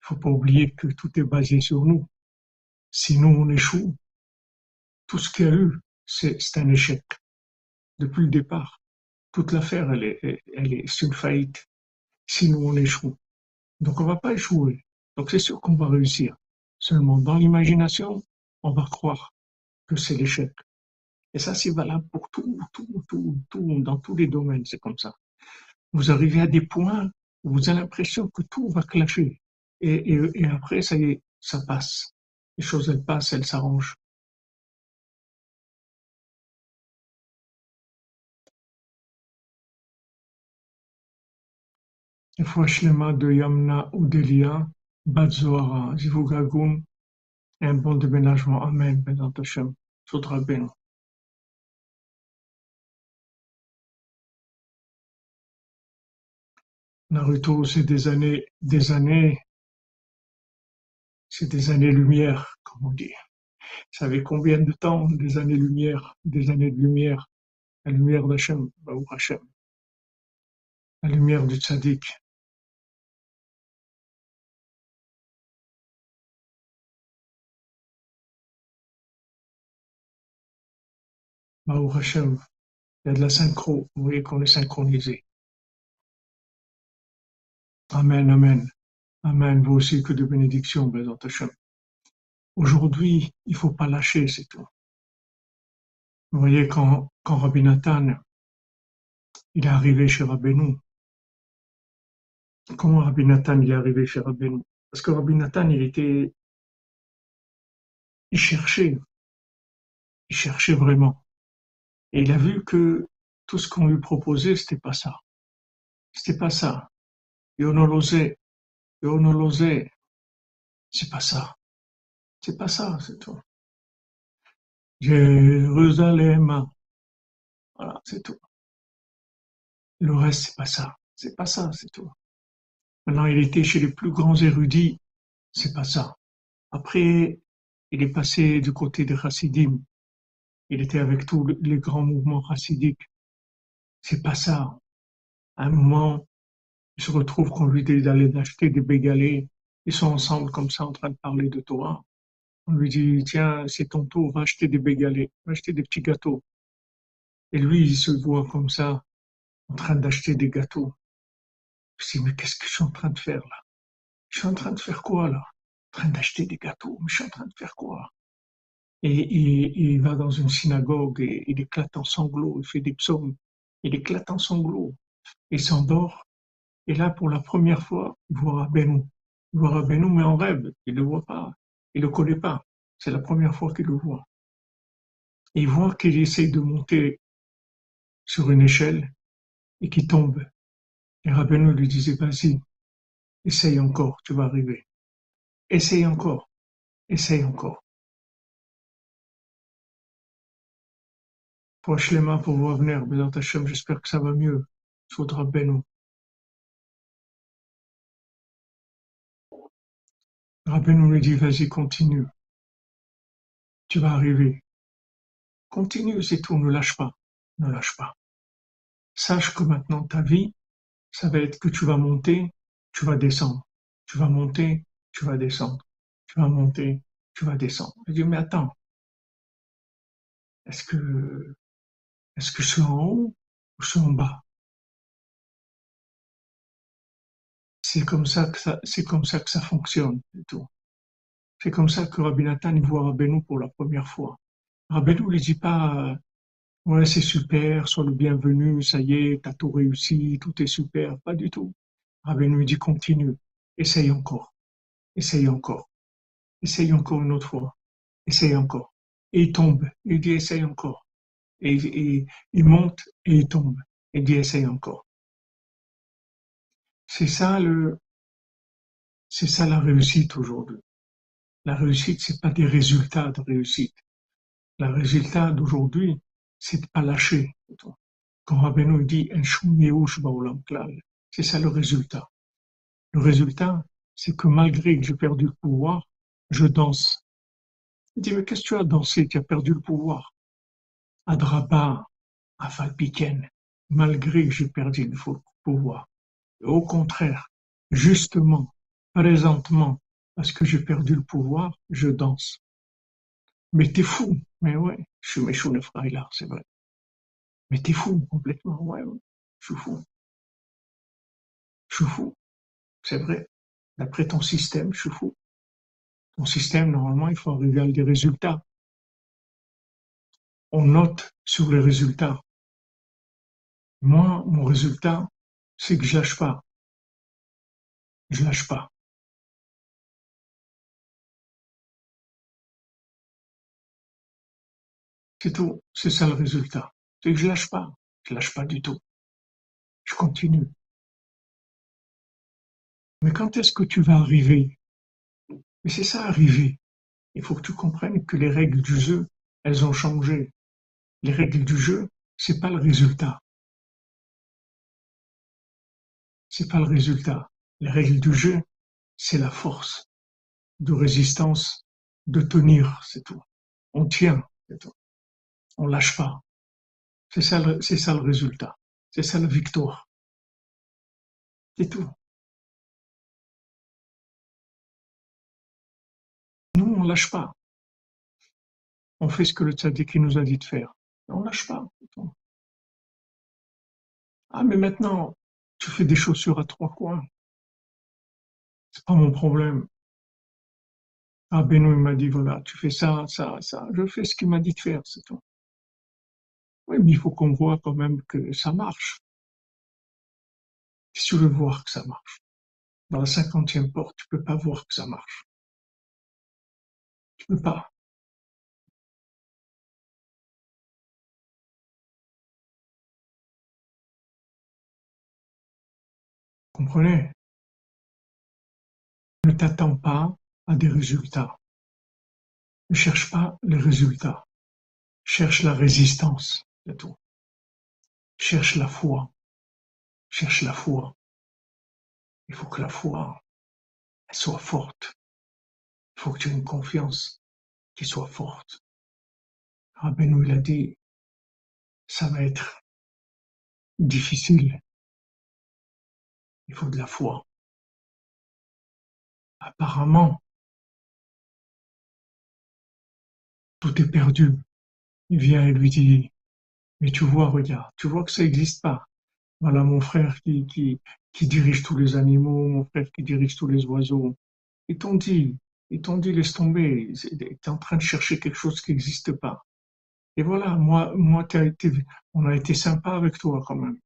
Il faut pas oublier que tout est basé sur nous. Sinon, on échoue. Tout ce qu'il y a eu, c'est un échec. Depuis le départ. Toute l'affaire, elle est, elle est une faillite. Sinon, on échoue. Donc, on va pas échouer. Donc, c'est sûr qu'on va réussir. Seulement, dans l'imagination, on va croire que c'est l'échec. Et ça, c'est valable pour tout, tout, tout, tout, dans tous les domaines, c'est comme ça. Vous arrivez à des points où vous avez l'impression que tout va clasher. Et, et, et après, ça y est, ça passe. Les choses, elles passent, elles s'arrangent. Mains de Yamna ou Delia, Bat Zivugagun, et un bon déménagement. Amen, Ben Hashem. Faudra bien. Naruto, c'est des années, des années, c'est des années-lumière, comme on dit. Vous savez combien de temps Des années-lumière, des années de lumière. La lumière d'Hachem, Baou Hachem. La lumière du tzaddik. Baou Hachem. Il y a de la synchro. Vous voyez qu'on est synchronisé. Amen, Amen. Amen. Vous aussi, que de bénédictions, Bézant Hachem. Aujourd'hui, il faut pas lâcher, c'est tout. Vous voyez, quand, quand Rabbi Nathan, il est arrivé chez Rabbeinu, comment Rabbi Nathan il est arrivé chez Rabbeinu Parce que Rabbi Nathan, il était, il cherchait, il cherchait vraiment. Et il a vu que tout ce qu'on lui proposait, c'était pas ça. C'était pas ça. Non l'osais. C'est pas ça. C'est pas ça, c'est tout. Jérusalem. Voilà, c'est tout. Le reste, c'est pas ça. C'est pas ça, c'est tout. Maintenant, il était chez les plus grands érudits. C'est pas ça. Après, il est passé du côté des chassidim. Il était avec tous les grands mouvements chassidiques. C'est pas ça. À un moment, il se retrouve qu'on lui dit d'aller acheter des bégalés. Ils sont ensemble comme ça en train de parler de Torah. On lui dit, tiens, c'est ton tour, va acheter des bégalés, va acheter des petits gâteaux. Et lui, il se voit comme ça, en train d'acheter des gâteaux. Je mais qu'est-ce que je suis en train de faire là? Je suis en train de faire quoi là? En train d'acheter des gâteaux, mais je suis en train de faire quoi? Et, il va dans une synagogue et il éclate en sanglots, il fait des psaumes, il éclate en sanglots, il s'endort, et là, pour la première fois, il voit Rabbeinu. Il voit Rabbeinu, mais en rêve, il ne le voit pas, il ne le connaît pas, c'est la première fois qu'il le voit. Il voit qu'il essaye de monter sur une échelle et qu'il tombe. Et Rabbeinu lui disait, vas-y, essaye encore, tu vas arriver. Essaye encore, essaye encore. Pour Shlema, pour voir venir, j'espère que ça va mieux. Il faudra Beno. Rabbeinu lui dit, vas-y, continue. Tu vas arriver. Continue, c'est tout, ne lâche pas. Ne lâche pas. Sache que maintenant ta vie, ça va être que tu vas monter, tu vas descendre. Tu vas monter, tu vas descendre. Tu vas monter, tu vas descendre. Je dis, mais attends. Est-ce que, est-ce que je suis en haut ou je suis en bas? C'est comme ça que ça, c'est fonctionne, et tout. C'est comme ça que Rabbi Nathan voit Rabbeinu pour la première fois. Rabbeinu ne dit pas, euh, ouais, c'est super, sois le bienvenu, ça y est, t'as tout réussi, tout est super. Pas du tout. Rabbeinu dit, continue, essaye encore, essaye encore, essaye encore une autre fois, essaye encore. Et il tombe, il dit, essaye encore. Et, il monte et il tombe, et il dit, essaye encore. C'est ça le, c'est ça la réussite aujourd'hui. La réussite, c'est pas des résultats de réussite. Le résultat d'aujourd'hui, c'est de pas lâcher. Quand Rabbeinu dit c'est ça le résultat. Le résultat, c'est que malgré que j'ai perdu le pouvoir, je danse. Il dit, mais qu'est-ce que tu as dansé? Tu as perdu le pouvoir. Adraba, Afalpiken, malgré que j'ai perdu le pouvoir. Au contraire, justement, présentement, parce que j'ai perdu le pouvoir, je danse. Mais t'es fou. Mais ouais, je suis méchant là, c'est vrai. Mais t'es fou, complètement. Ouais, ouais, je suis fou. Je suis fou. C'est vrai. D'après ton système, je suis fou. Ton système, normalement, il faut arriver à des résultats. On note sur les résultats. Moi, mon résultat, c'est que je lâche pas. Je lâche pas. C'est tout. C'est ça le résultat. C'est que je lâche pas. Je lâche pas du tout. Je continue. Mais quand est-ce que tu vas arriver? Mais c'est ça arriver. Il faut que tu comprennes que les règles du jeu, elles ont changé. Les règles du jeu, c'est pas le résultat. C'est pas le résultat. Les règles du jeu, c'est la force de résistance, de tenir, c'est tout. On tient, c'est tout. On lâche pas. C'est ça, le résultat. C'est ça la victoire. C'est tout. Nous, on lâche pas. On fait ce que le tzaddik nous a dit de faire. On lâche pas. Ah, mais maintenant, tu fais des chaussures à trois coins. C'est pas mon problème. Ah, Benoît il m'a dit, voilà, tu fais ça, ça, ça. Je fais ce qu'il m'a dit de faire, c'est tout. Oui, mais il faut qu'on voit quand même que ça marche. Si tu veux voir que ça marche, dans la cinquantième porte, tu peux pas voir que ça marche. Tu peux pas. Comprenez? Ne t'attends pas à des résultats. Ne cherche pas les résultats. Cherche la résistance tout. Cherche la foi. Cherche la foi. Il faut que la foi soit forte. Il faut que tu aies une confiance qui soit forte. Rabbeinu il a dit, ça va être difficile. Il faut de la foi. Apparemment, tout est perdu. Il vient et lui dit, mais tu vois, regarde, tu vois que ça n'existe pas. Voilà mon frère qui, qui, dirige tous les animaux, mon frère qui dirige tous les oiseaux. Ils t'ont dit, Ils t'ont dit laisse tomber, t'es en train de chercher quelque chose qui n'existe pas. Et voilà, moi, moi, on a été sympa avec toi quand même.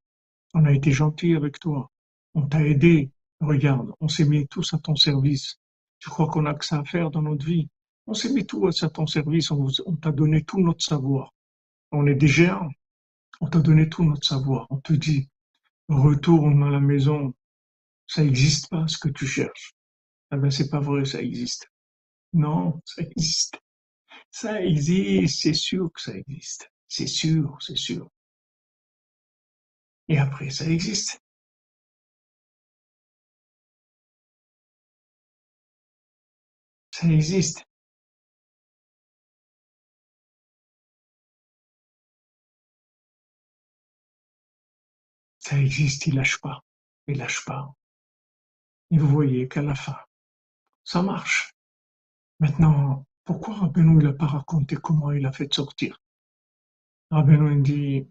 On a été gentil avec toi. On t'a aidé. Regarde, on s'est mis tous à ton service. Tu crois qu'on a que ça à faire dans notre vie? On s'est mis tous à ton service. On, t'a donné tout notre savoir. On est des géants. On t'a donné tout notre savoir. On te dit, retourne à la maison. Ça n'existe pas ce que tu cherches. Ah ben c'est pas vrai, ça existe. Non, ça existe. Ça existe, c'est sûr que ça existe. C'est sûr, c'est sûr. Et après, ça existe. Existe. Ça existe, il lâche pas. Il lâche pas. Et vous voyez qu'à la fin, ça marche. Maintenant, pourquoi Rabbeinu n'a pas raconté comment il a fait sortir? Rabbeinu dit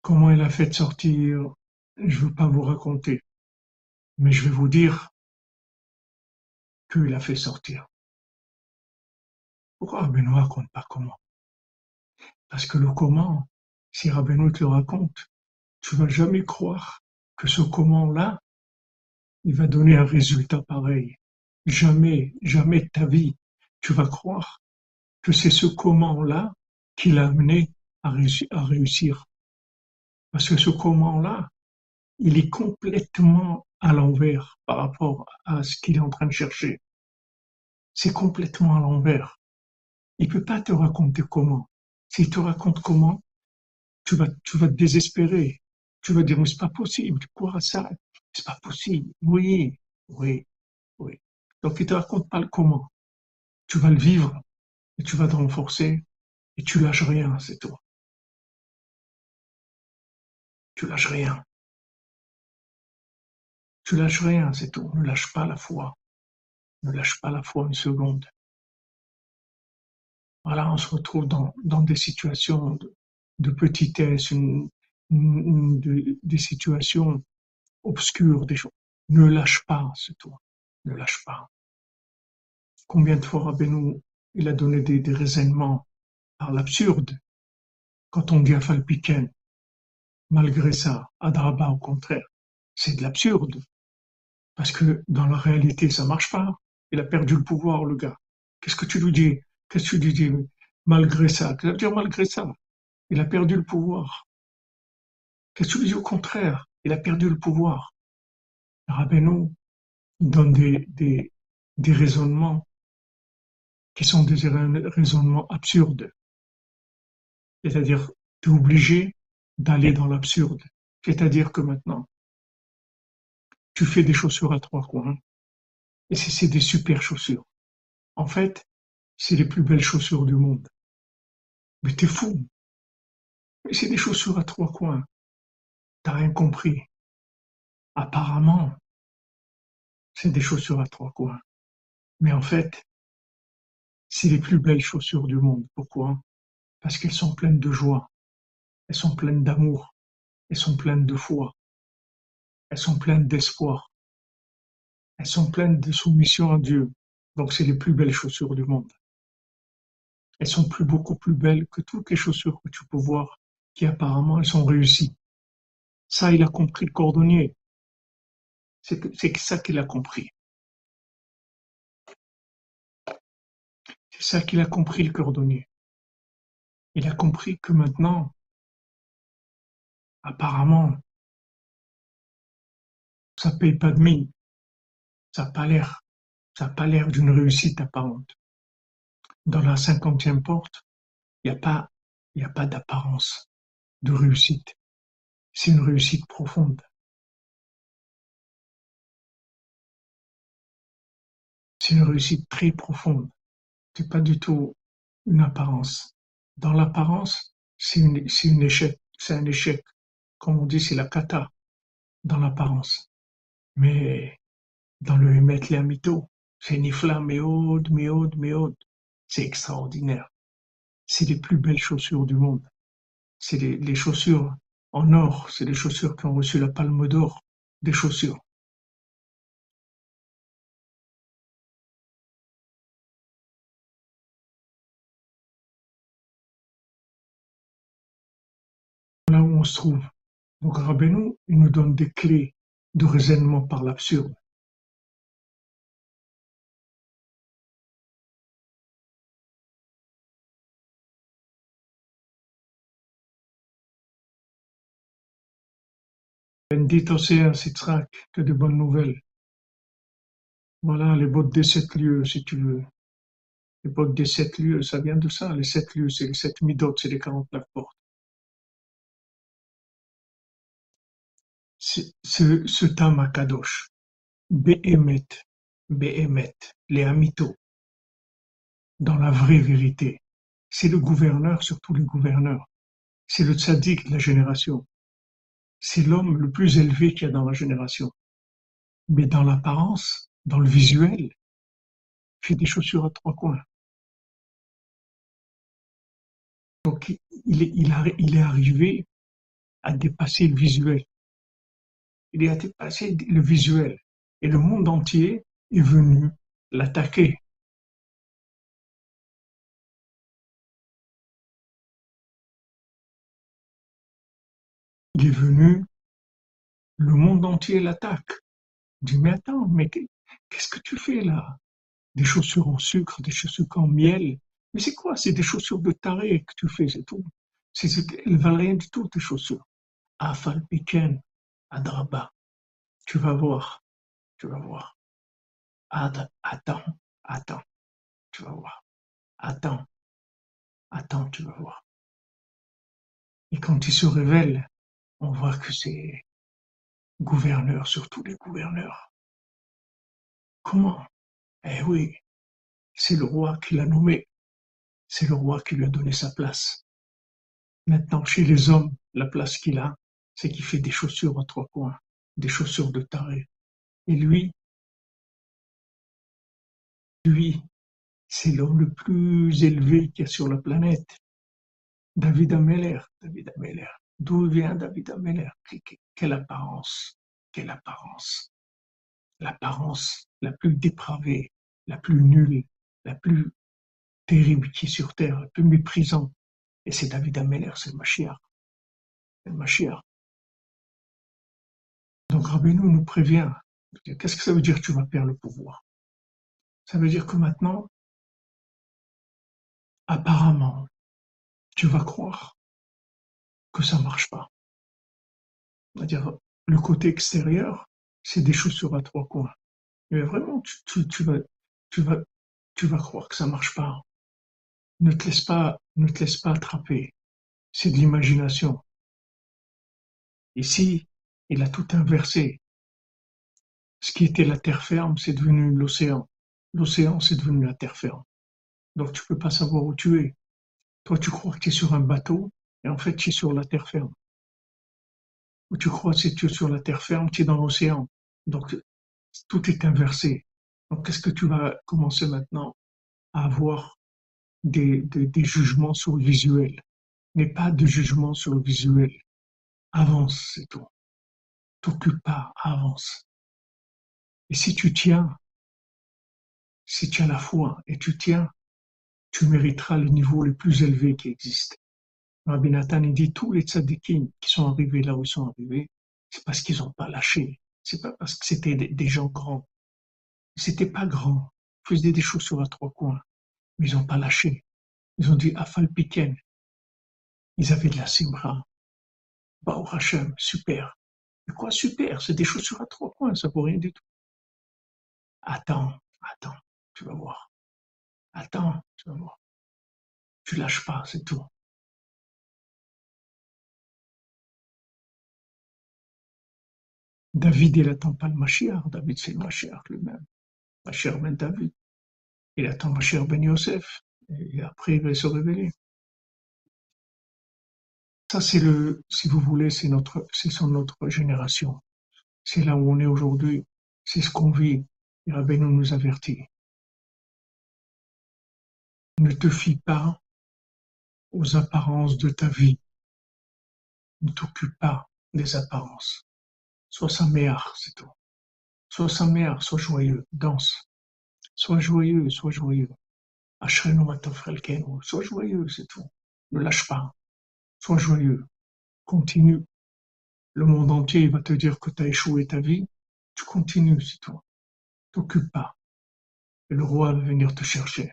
comment il a fait sortir, je ne veux pas vous raconter, mais je vais vous dire qu'il a fait sortir. Pourquoi Rabbeinu raconte pas comment? Parce que le comment, si Rabbeinu te le raconte, tu vas jamais croire que ce comment-là, il va donner un résultat pareil. Jamais, jamais de ta vie, tu vas croire que c'est ce comment-là qui l'a amené à réussir. Parce que ce comment-là, il est complètement à l'envers par rapport à ce qu'il est en train de chercher. C'est complètement à l'envers. Il peut pas te raconter comment. S'il te raconte comment, tu vas, tu vas te désespérer. Tu vas dire, mais c'est pas possible. Quoi, ça? C'est pas possible. Oui, oui, oui. Donc il te raconte pas le comment. Tu vas le vivre et tu vas te renforcer et tu lâches rien, c'est toi. Tu lâches rien. Tu lâches rien, c'est tout. Ne lâche pas la foi. Ne lâche pas la foi une seconde. Voilà, on se retrouve dans, dans des situations de, petitesse, des situations obscures, des choses. Ne lâche pas, c'est toi. Ne lâche pas. Combien de fois Rabbeinu, il a donné des, des raisonnements par l'absurde. Quand on dit à Falpiken, malgré ça, Adraba au contraire, c'est de l'absurde. Parce que dans la réalité, ça marche pas. Il a perdu le pouvoir, le gars. Qu'est-ce que tu lui dis? Qu'est-ce que tu lui dis? Malgré ça. Qu'est-ce que dire malgré ça Il a perdu le pouvoir. Qu'est-ce que tu lui dis au contraire? Il a perdu le pouvoir. Rabbeinu donne des, des, des raisonnements qui sont des raisonnements absurdes. C'est-à-dire, tu es obligé d'aller dans l'absurde. C'est-à-dire que maintenant, tu fais des chaussures à trois coins, et c'est des super chaussures. En fait, c'est les plus belles chaussures du monde. Mais t'es fou. Mais c'est des chaussures à trois coins. T'as rien compris. Apparemment, c'est des chaussures à trois coins. Mais en fait, c'est les plus belles chaussures du monde. Pourquoi? Parce qu'elles sont pleines de joie, elles sont pleines d'amour, elles sont pleines de foi, elles sont pleines d'espoir, elles sont pleines de soumission à Dieu. Donc c'est les plus belles chaussures du monde. Elles sont plus beaucoup plus belles que toutes les chaussures que tu peux voir, qui apparemment elles sont réussies. Ça, il a compris le cordonnier. C'est ça qu'il a compris. C'est ça qu'il a compris, le cordonnier. Il a compris que maintenant, apparemment, ça paye pas de mine. Ça n'a pas l'air, ça n'a pas l'air d'une réussite apparente. Dans la cinquantième porte, il n'y a pas, a pas d'apparence de réussite. C'est une réussite profonde. C'est une réussite très profonde c'est pas du tout une apparence. Dans l'apparence, c'est une, c'est un échec. Comme on dit, c'est la kata dans l'apparence mais dans le Emet Lamito, c'est Nifla Meod, Meod, Meod. C'est extraordinaire. C'est les plus belles chaussures du monde. C'est les, chaussures en or, c'est les chaussures qui ont reçu la palme d'or des chaussures. Là où on se trouve, donc Rabbeinu, il nous donne des clés de raisonnement par l'absurde. Bendito sea Sitzrak, que de bonnes nouvelles. Voilà les bottes des sept lieux, si tu veux. Les bottes des sept lieux, ça vient de ça. Les sept lieux, c'est les sept midot, c'est les quarante-neuf portes. Ce, ce Tam Akadosh, Behemet, Behemet, les Amito, dans la vraie vérité, c'est le gouverneur sur tous les gouverneurs. C'est le tzaddik de la génération c'est l'homme le plus élevé qu'il y a dans la génération. Mais dans l'apparence, dans le visuel, il fait des chaussures à trois coins. Donc il, est arrivé à dépasser le visuel. Il a dépassé le visuel. Et le monde entier est venu l'attaquer. il est venu, le monde entier l'attaque. Il dit, mais attends, mais qu'est-ce que tu fais là? Des chaussures en sucre, des chaussures en miel. Mais c'est quoi? C'est des chaussures de taré que tu fais, c'est tout. Elles valent rien du tout, tes chaussures. Afal Piken, Adraba. Tu vas voir, tu vas voir. attends, attends, tu vas voir. Attends, attends, tu vas voir. Et quand il se révèle, on voit que c'est gouverneur sur tous les gouverneurs. Comment? Eh oui, c'est le roi qui l'a nommé, c'est le roi qui lui a donné sa place. Maintenant, chez les hommes, la place qu'il a, c'est qu'il fait des chaussures à trois coins, des chaussures de taré. Et lui, lui, c'est l'homme le plus élevé qu'il y a sur la planète. David Ameller, David Ameller. D'où vient David Ameller? Quelle apparence? Quelle apparence? L'apparence la plus dépravée, la plus nulle, la plus terrible qui est sur terre, la plus méprisante. Et c'est David Ameller, c'est le Mashiach. C'est le. Rabbeinu nous prévient. Qu'est-ce que ça veut dire que tu vas perdre le pouvoir? Ça veut dire que maintenant, apparemment, tu vas croire que ça marche pas. C'est-à-dire, le côté extérieur, c'est des chaussures à trois coins. Mais vraiment, tu, tu, vas, tu, vas, tu vas croire que ça marche pas. Ne te laisse pas, ne te laisse pas attraper. C'est de l'imagination. Ici, il a tout inversé. Ce qui était la terre ferme, c'est devenu l'océan. L'océan, c'est devenu la terre ferme. Donc tu peux pas savoir où tu es. Toi, tu crois que tu es sur un bateau, et en fait, tu es sur la terre ferme. Ou tu crois que tu es sur la terre ferme, tu es dans l'océan. Donc, tout est inversé. Donc, qu'est-ce que tu vas commencer maintenant à avoir des, des, jugements sur le visuel, mais pas de jugement sur le visuel. Avance, c'est tout. T'occupe pas, avance. Et si tu tiens, si tu as la foi et tu tiens, tu mériteras le niveau le plus élevé qui existe. Rabbi Nathan dit tous les tzadikim qui sont arrivés là où ils sont arrivés, c'est parce qu'ils n'ont pas lâché. C'est pas parce que c'était des, gens grands. C'était pas grand. Ils faisaient des choses sur à trois coins. Mais ils n'ont pas lâché. Ils ont dit Afal Piken. Ils avaient de la simra. Bao Hashem, super. Quoi super C'est des chaussures à trois coins, ça vaut rien du tout. Attends, attends, tu vas voir. Attends, tu vas voir. Tu lâches pas, c'est tout. David, il attend pas le Mashiach. David, c'est le Mashiach lui-même. Mashiach ben David. Il attend Mashiach ben Yosef. Et après, il va se révéler. Ça, c'est le, si vous voulez, c'est notre, c'est sur notre génération. C'est là où on est aujourd'hui. C'est ce qu'on vit. Et Rabbeinu nous avertit. Ne te fie pas aux apparences de ta vie. Ne t'occupe pas des apparences. Sois sa mère, c'est tout. Sois sa mère, sois joyeux, danse. Sois joyeux, sois joyeux. Sois joyeux, c'est tout. Ne lâche pas. Sois joyeux. continues. Le monde entier va te dire que tu as échoué ta vie, tu continues, c'est tout. T'occupe pas. Et le roi va venir te chercher.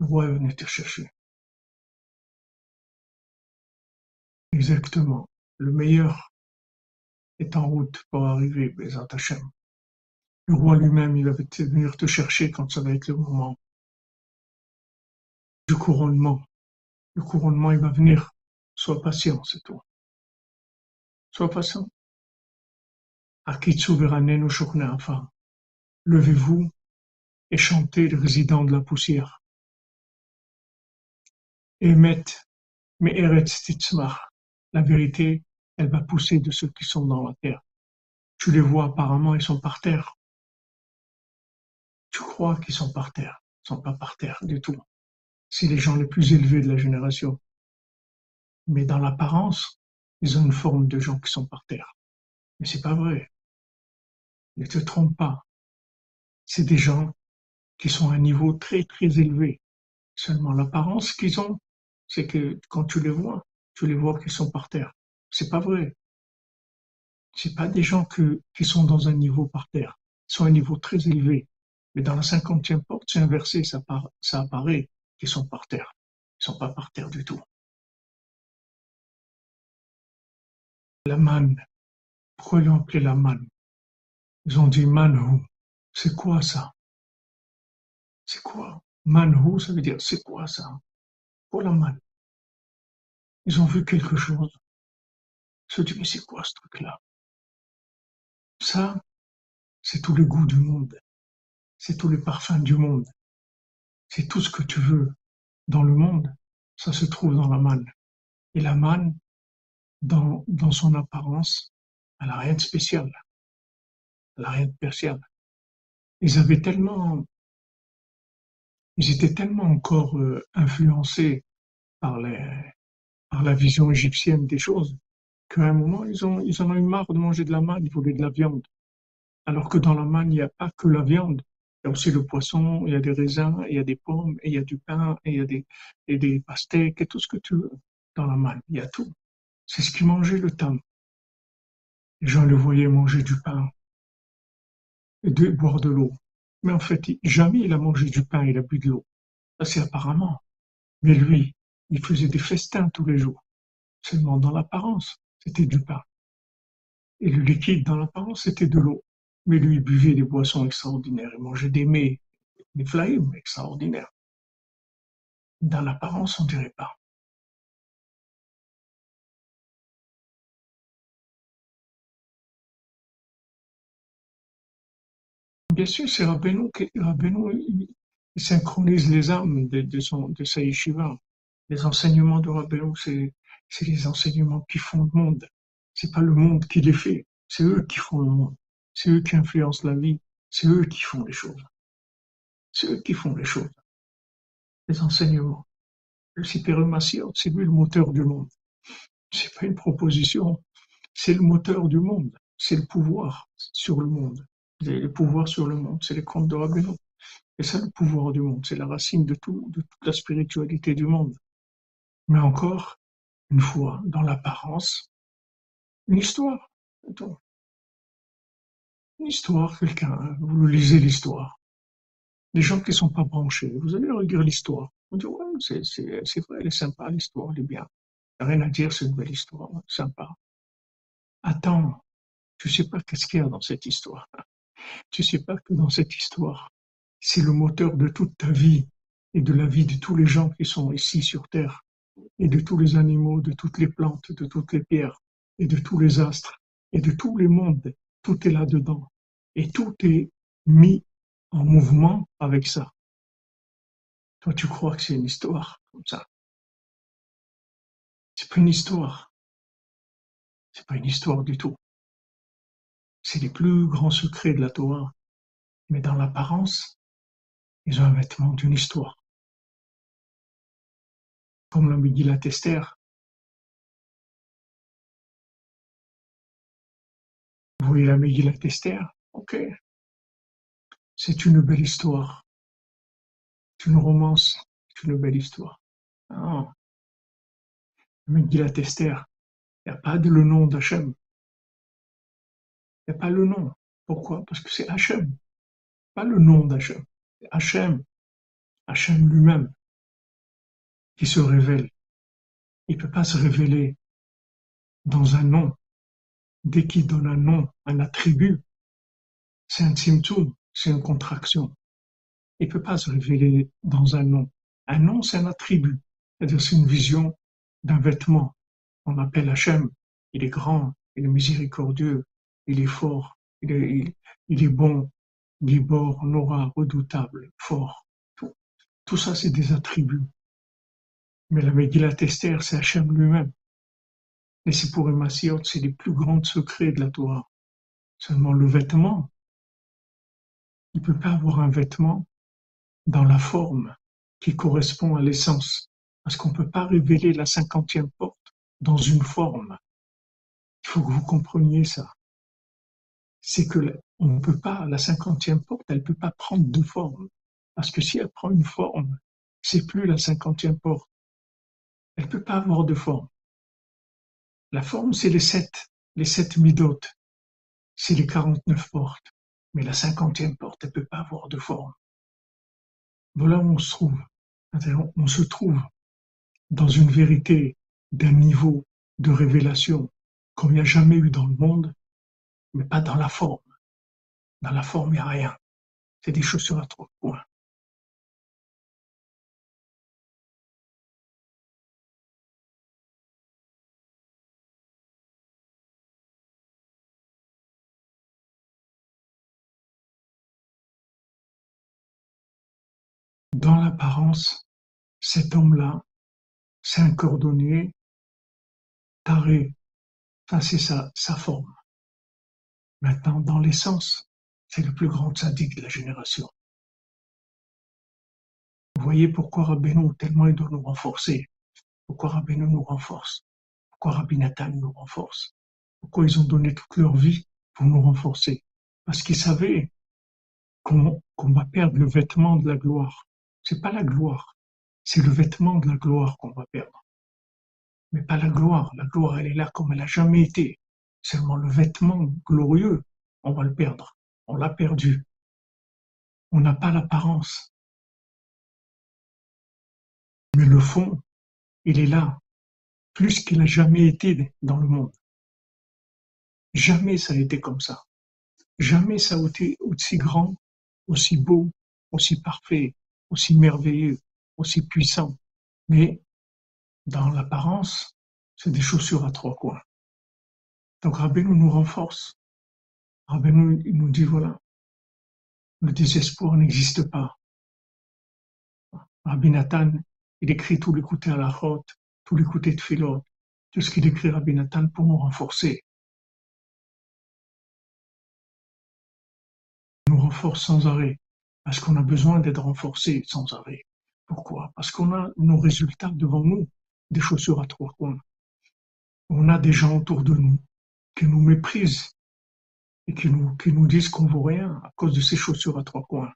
Le roi va venir te chercher. Exactement. Le meilleur est en route pour arriver, Bézat Hachem. Le roi lui-même, il va venir te chercher quand ça va être le moment du couronnement. Le couronnement, il va venir. Sois patient, c'est tout. Sois patient. Levez-vous et chantez les résidents de la poussière. Emet, mais Titzmach. La vérité, elle va pousser de ceux qui sont dans la terre. Tu les vois apparemment, ils sont par terre. Tu crois qu'ils sont par terre. Ils sont pas par terre du tout. C'est les gens les plus élevés de la génération. Mais dans l'apparence, ils ont une forme de gens qui sont par terre. Mais c'est pas vrai. Ne te trompe pas. C'est des gens qui sont à un niveau très très élevé. Seulement l'apparence qu'ils ont, c'est que quand tu les vois, tu les vois qu'ils sont par terre. C'est pas vrai. C'est pas des gens qui sont dans un niveau par terre. Ils sont à un niveau très élevé. Mais dans la cinquantième porte, c'est inversé, ça apparaît qu'ils sont par terre. Ils sont pas par terre du tout. La manne. Pourquoi ils la manne? Ils ont dit manhu. C'est quoi ça? C'est quoi? Manhu, ça veut dire c'est quoi ça? Pour la manne. Ils ont vu quelque chose. Ils se disent mais c'est quoi ce truc-là? Ça, c'est tous les goûts du monde. C'est tous les parfums du monde. C'est tout ce que tu veux dans le monde. Ça se trouve dans la manne. Et la manne, dans, son apparence, elle n'a rien de spécial. Elle n'a rien de spécial. Ils avaient tellement, ils étaient tellement encore euh, influencés par la vision égyptienne des choses, qu'à un moment, ils, ont, ils en ont eu marre de manger de la manne, ils voulaient de la viande. Alors que dans la manne, il n'y a pas que la viande. Il y a aussi le poisson, il y a des raisins, il y a des pommes, il y a du pain, il y a des, pastèques, et tout ce que tu veux dans la manne. Il y a tout. C'est ce qu'ils mangeaient le temps. Les gens le voyaient manger du pain et de, boire de l'eau. Mais en fait, jamais il a mangé du pain, il a bu de l'eau. Ça, c'est apparemment. Mais lui, il faisait des festins tous les jours. Seulement dans l'apparence, c'était du pain. Et le liquide dans l'apparence, c'était de l'eau. Mais lui, il buvait des boissons extraordinaires. Il mangeait des mets, des flaïms extraordinaires. Dans l'apparence, on dirait pas. Bien sûr, c'est Rabbeinu qui synchronise les âmes de, de, sa yeshiva les enseignements de Rabbeinu, c'est les enseignements qui font le monde. C'est pas le monde qui les fait. C'est eux qui font le monde. C'est eux qui influencent la vie. C'est eux qui font les choses. C'est eux qui font les choses. Les enseignements. Le Sipérumassiot, c'est lui le moteur du monde. C'est pas une proposition. C'est le moteur du monde. C'est le pouvoir sur le monde. Le pouvoir sur le monde. C'est les contes de Rabbeinu. Et c'est le pouvoir du monde. C'est la racine de tout, de toute la spiritualité du monde mais encore une fois dans l'apparence, une histoire. Histoire, quelqu'un, vous lisez l'histoire. Les gens qui sont pas branchés, vous allez relire l'histoire. On dit, ouais, c'est, c'est, c'est vrai, elle est sympa, l'histoire, elle est bien. Rien à dire, c'est une belle histoire, sympa. Attends, tu sais pas qu'est-ce qu'il y a dans cette histoire. Tu sais pas que dans cette histoire, c'est le moteur de toute ta vie et de la vie de tous les gens qui sont ici sur Terre et de tous les animaux, de toutes les plantes, de toutes les pierres, et de tous les astres, et de tous les mondes. Tout est là-dedans. Et tout est mis en mouvement avec ça. Toi, tu crois que c'est une histoire comme ça? C'est pas une histoire. C'est pas une histoire du tout. C'est les plus grands secrets de la Torah. Mais dans l'apparence, ils ont un vêtement d'une histoire comme la Megillat Esther. Vous voyez la Esther Ok. C'est une belle histoire. C'est une romance. C'est une belle histoire. Ah. Megillat Esther, il n'y a pas le nom d'Hachem. Il n'y a pas le nom. Pourquoi? Parce que c'est Hachem, pas le nom d'Hachem. C'est Hachem, Hachem lui-même, qui se révèle. Il ne peut pas se révéler dans un nom. Dès qu'il donne un nom, un attribut, c'est un symptôme, c'est une contraction. Il ne peut pas se révéler dans un nom. Un nom, c'est un attribut. C'est-à-dire, c'est une vision d'un vêtement. On appelle Hachem. Il est grand, il est miséricordieux, il est fort, il est, bon, Gibor, Nora, redoutable, fort. Tout, ça, c'est des attributs. Mais la Megillat c'est Hachem lui-même. Les pour Massiot, c'est les plus grands secrets de la Torah. Seulement le vêtement, il ne peut pas avoir un vêtement dans la forme qui correspond à l'essence. Parce qu'on ne peut pas révéler la cinquantième porte dans une forme. Il faut que vous compreniez ça. C'est que on ne peut pas, la cinquantième porte, elle ne peut pas prendre deux formes. Parce que si elle prend une forme, c'est plus la cinquantième porte. Elle ne peut pas avoir de forme. La forme, c'est les sept, les sept midotes. C'est les quarante-neuf portes. Mais la cinquantième porte, elle ne peut pas avoir de forme. Voilà où on se trouve. On se trouve dans une vérité d'un niveau de révélation il n'y a jamais eu dans le monde, mais pas dans la forme. Dans la forme, il n'y a rien. C'est des chaussures à trois points. Dans l'apparence, cet homme-là, c'est un cordonnier taré, enfin c'est sa, sa forme. Maintenant, dans l'essence, c'est le plus grand sadique de la génération. Vous voyez pourquoi Rabbeinu, tellement il doit nous renforcer. Pourquoi Rabbeinu nous renforce. Pourquoi Rabbi Nathan nous renforce. Pourquoi ils ont donné toute leur vie pour nous renforcer. Parce qu'ils savaient qu'on va perdre le vêtement de la gloire. C'est pas la gloire, c'est le vêtement de la gloire qu'on va perdre. Mais pas la gloire. La gloire, elle est là comme elle n'a jamais été. Seulement le vêtement glorieux, on va le perdre. On l'a perdu. On n'a pas l'apparence. Mais le fond, il est là, plus qu'il n'a jamais été dans le monde. Jamais ça a été comme ça. Jamais ça a été aussi grand, aussi beau, aussi parfait, aussi merveilleux, aussi puissant, mais dans l'apparence, c'est des chaussures à trois coins. Donc Rabbeinu nous renforce. Rabbeinu nous dit voilà, le désespoir n'existe pas. Rabbi Nathan, il écrit les côtés à la route, les côtés de philot, tout ce qu'il écrit Rabbi Nathan pour nous renforcer. Il nous renforce sans arrêt parce qu'on a besoin d'être renforcé sans arrêt. Pourquoi? Parce qu'on a nos résultats devant nous, des chaussures à trois coins. On a des gens autour de nous qui nous méprisent et qui nous, qui nous disent qu'on vaut rien à cause de ces chaussures à trois coins.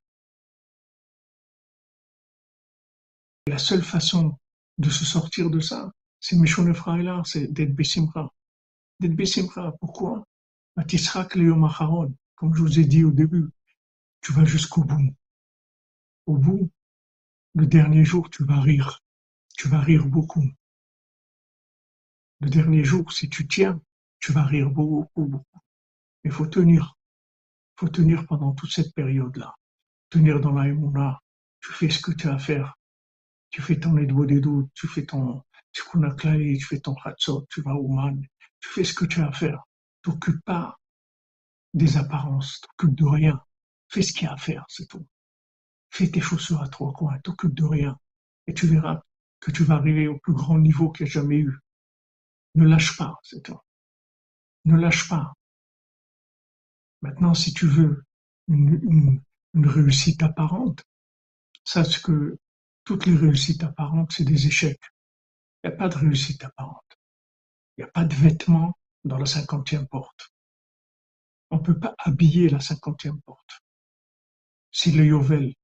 La seule façon de se sortir de ça, c'est là, c'est d'être Bessimra. D'être Bessimra, pourquoi? Comme je vous ai dit au début, tu vas jusqu'au bout. Au bout, le dernier jour, tu vas rire. Tu vas rire beaucoup. Le dernier jour, si tu tiens, tu vas rire beaucoup, beaucoup. Il faut tenir. Il faut tenir pendant toute cette période-là. Tenir dans la émouna. Tu fais ce que tu as à faire. Tu fais ton Edbo doutes, tu fais ton Tikunaklai, tu fais ton Hatzot, tu vas au Man. Tu fais ce que tu as à faire. T'occupe pas des apparences, t'occupe de rien. Fais ce qu'il y a à faire, c'est tout. Fais tes chaussures à trois coins, t'occupe de rien. Et tu verras que tu vas arriver au plus grand niveau qu'il y a jamais eu. Ne lâche pas, c'est tout. Ne lâche pas. Maintenant, si tu veux une, réussite apparente, sache que toutes les réussites apparentes, c'est des échecs. Il n'y a pas de réussite apparente. Il n'y a pas de vêtements dans la cinquantième porte. On ne peut pas habiller la cinquantième porte. C'est le Yovel,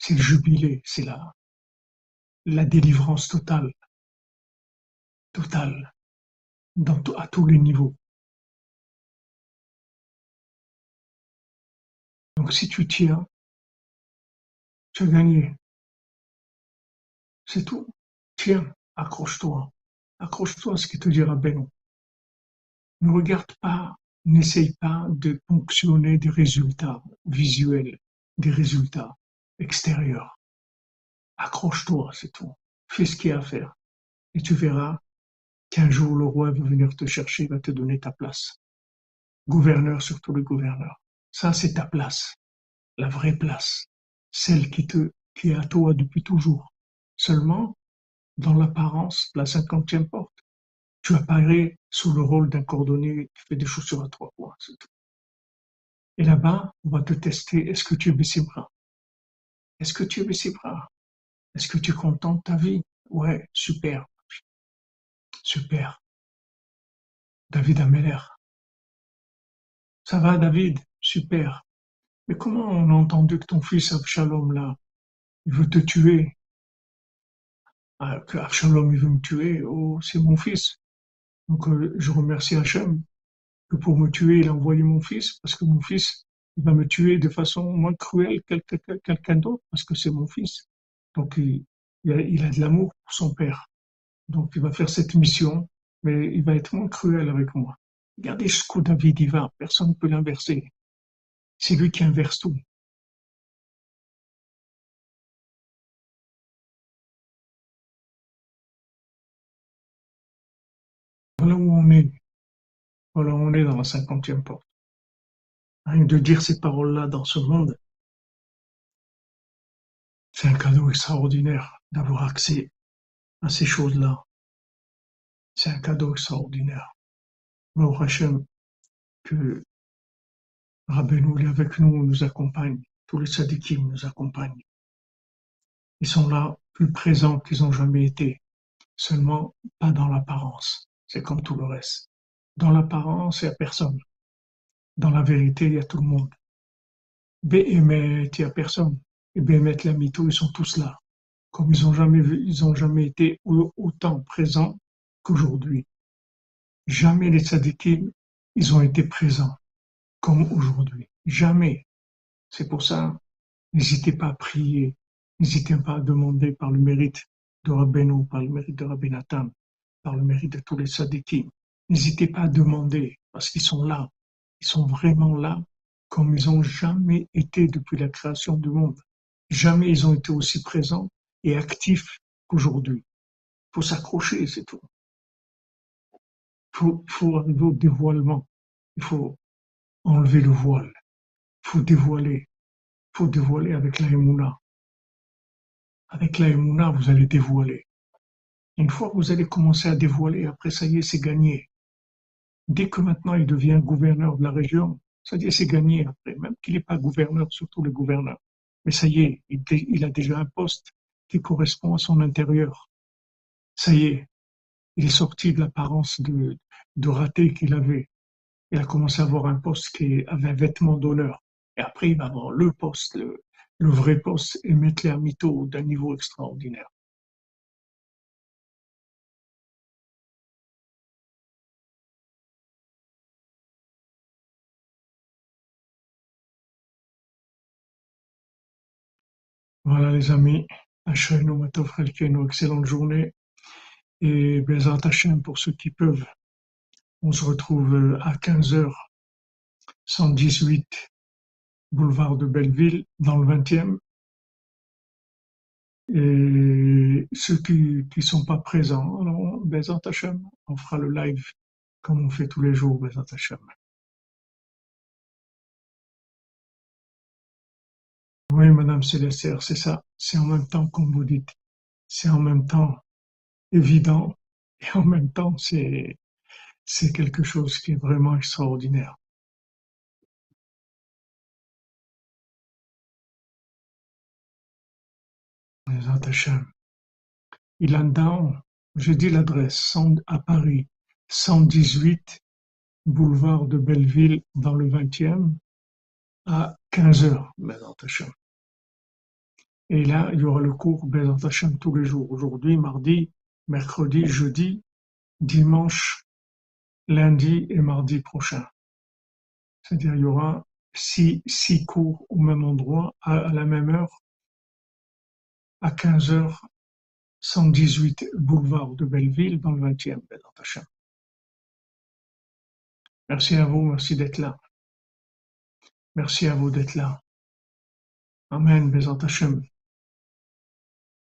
c'est le jubilé, c'est la, la délivrance totale. totale, à tous les niveaux. Donc si tu tiens, tu as gagné. C'est tout. Tiens, accroche-toi. Accroche-toi à ce qui te dira Benoît. Ne regarde pas, n'essaye pas de ponctionner des résultats visuels, des résultats extérieurs. Accroche-toi, c'est tout. Fais ce qu'il y a à faire. Et tu verras qu'un jour le roi va venir te chercher, va te donner ta place. Gouverneur, surtout le gouverneur. Ça, c'est ta place. La vraie place. Celle qui te, qui est à toi depuis toujours. Seulement, dans l'apparence, la cinquantième porte, tu apparais sous le rôle d'un cordonnier qui fait des chaussures à trois points, c'est tout. Et là-bas, on va te tester, est-ce que tu es bras Est-ce que tu es bras Est-ce que tu es content de ta vie? Ouais, super. Super. David Ameller. Ça va, David? Super. Mais comment on a entendu que ton fils Absalom, là, il veut te tuer? Ah, Que Absalom, il veut me tuer? Oh, c'est mon fils. Donc, euh, je remercie Hachem que pour me tuer, il a envoyé mon fils, parce que mon fils, il va me tuer de façon moins cruelle que quelqu'un d'autre, parce que c'est mon fils. Donc, il, a de l'amour pour son père. Donc, il va faire cette mission, mais il va être moins cruel avec moi. Regardez ce coup David y va, personne ne peut l'inverser. C'est lui qui inverse tout. Voilà où on est. Voilà où on est dans la cinquantième porte. De dire ces paroles-là dans ce monde, c'est un cadeau extraordinaire d'avoir accès à ces choses-là. C'est un cadeau extraordinaire. Baruch Hashem, que Rabbeinu est avec nous, nous accompagne, tous les tzadikim nous accompagnent. Ils sont là, plus présents qu'ils ont jamais été, seulement pas dans l'apparence. C'est comme tout le reste. Dans l'apparence, il n'y a personne. Dans la vérité, il y a tout le monde. Béhémet, il n'y a personne. Et Béhémet, la mytho, ils sont tous là. Comme ils n'ont jamais ils jamais été autant présents qu'aujourd'hui. Jamais les tzadikim, ils ont été présents comme aujourd'hui. Jamais. C'est pour ça, n'hésitez pas à prier, n'hésitez pas à demander par le mérite de Rabbeinu, par le mérite de Rabbi par le mérite de tous les tzadikim. N'hésitez pas à demander, parce qu'ils sont là. Ils sont vraiment là, comme ils n'ont jamais été depuis la création du monde. Jamais ils ont été aussi présents et actifs qu'aujourd'hui. Il faut s'accrocher, c'est tout. Il faut, arriver au dévoilement. Il faut enlever le voile. Il faut dévoiler. Il faut dévoiler avec la Avec la vous allez dévoiler. Une fois que vous allez commencer à dévoiler, après ça y est, c'est gagné. Dès que maintenant il devient gouverneur de la région, ça y est, c'est gagné après, même qu'il n'est pas gouverneur, surtout le gouverneur. Mais ça y est, il, a déjà un poste qui correspond à son intérieur. Ça y est, il est sorti de l'apparence de, raté qu'il avait. Il a commencé à avoir un poste qui avait un vêtement d'honneur. Et après, il va avoir le poste, le, vrai poste, et mettre les mytho d'un niveau extraordinaire. Voilà les amis, Achaynu Matov excellente journée et Bezat Hashem pour ceux qui peuvent. On se retrouve euh, à 15h 118 boulevard de Belleville dans le 20e. Et ceux qui ne sont pas présents, alors Bezat on fera le live comme on fait tous les jours Bezat Hashem. Oui, Madame Célestière, c'est ça. C'est en même temps, comme vous dites, c'est en même temps évident et en même temps, c'est, c'est quelque chose qui est vraiment extraordinaire. Il a dans, je dis l'adresse, à Paris, 118 boulevard de Belleville dans le 20e à 15 heures, et là, il y aura le cours Bezat tous les jours. Aujourd'hui, mardi, mercredi, jeudi, dimanche, lundi et mardi prochain. C'est-à-dire il y aura six, six cours au même endroit, à, la même heure, à 15 heures, 118 boulevard de Belleville, dans le 20e, Merci à vous, merci d'être là. Merci à vous d'être là. Amen, Bézant Hachem.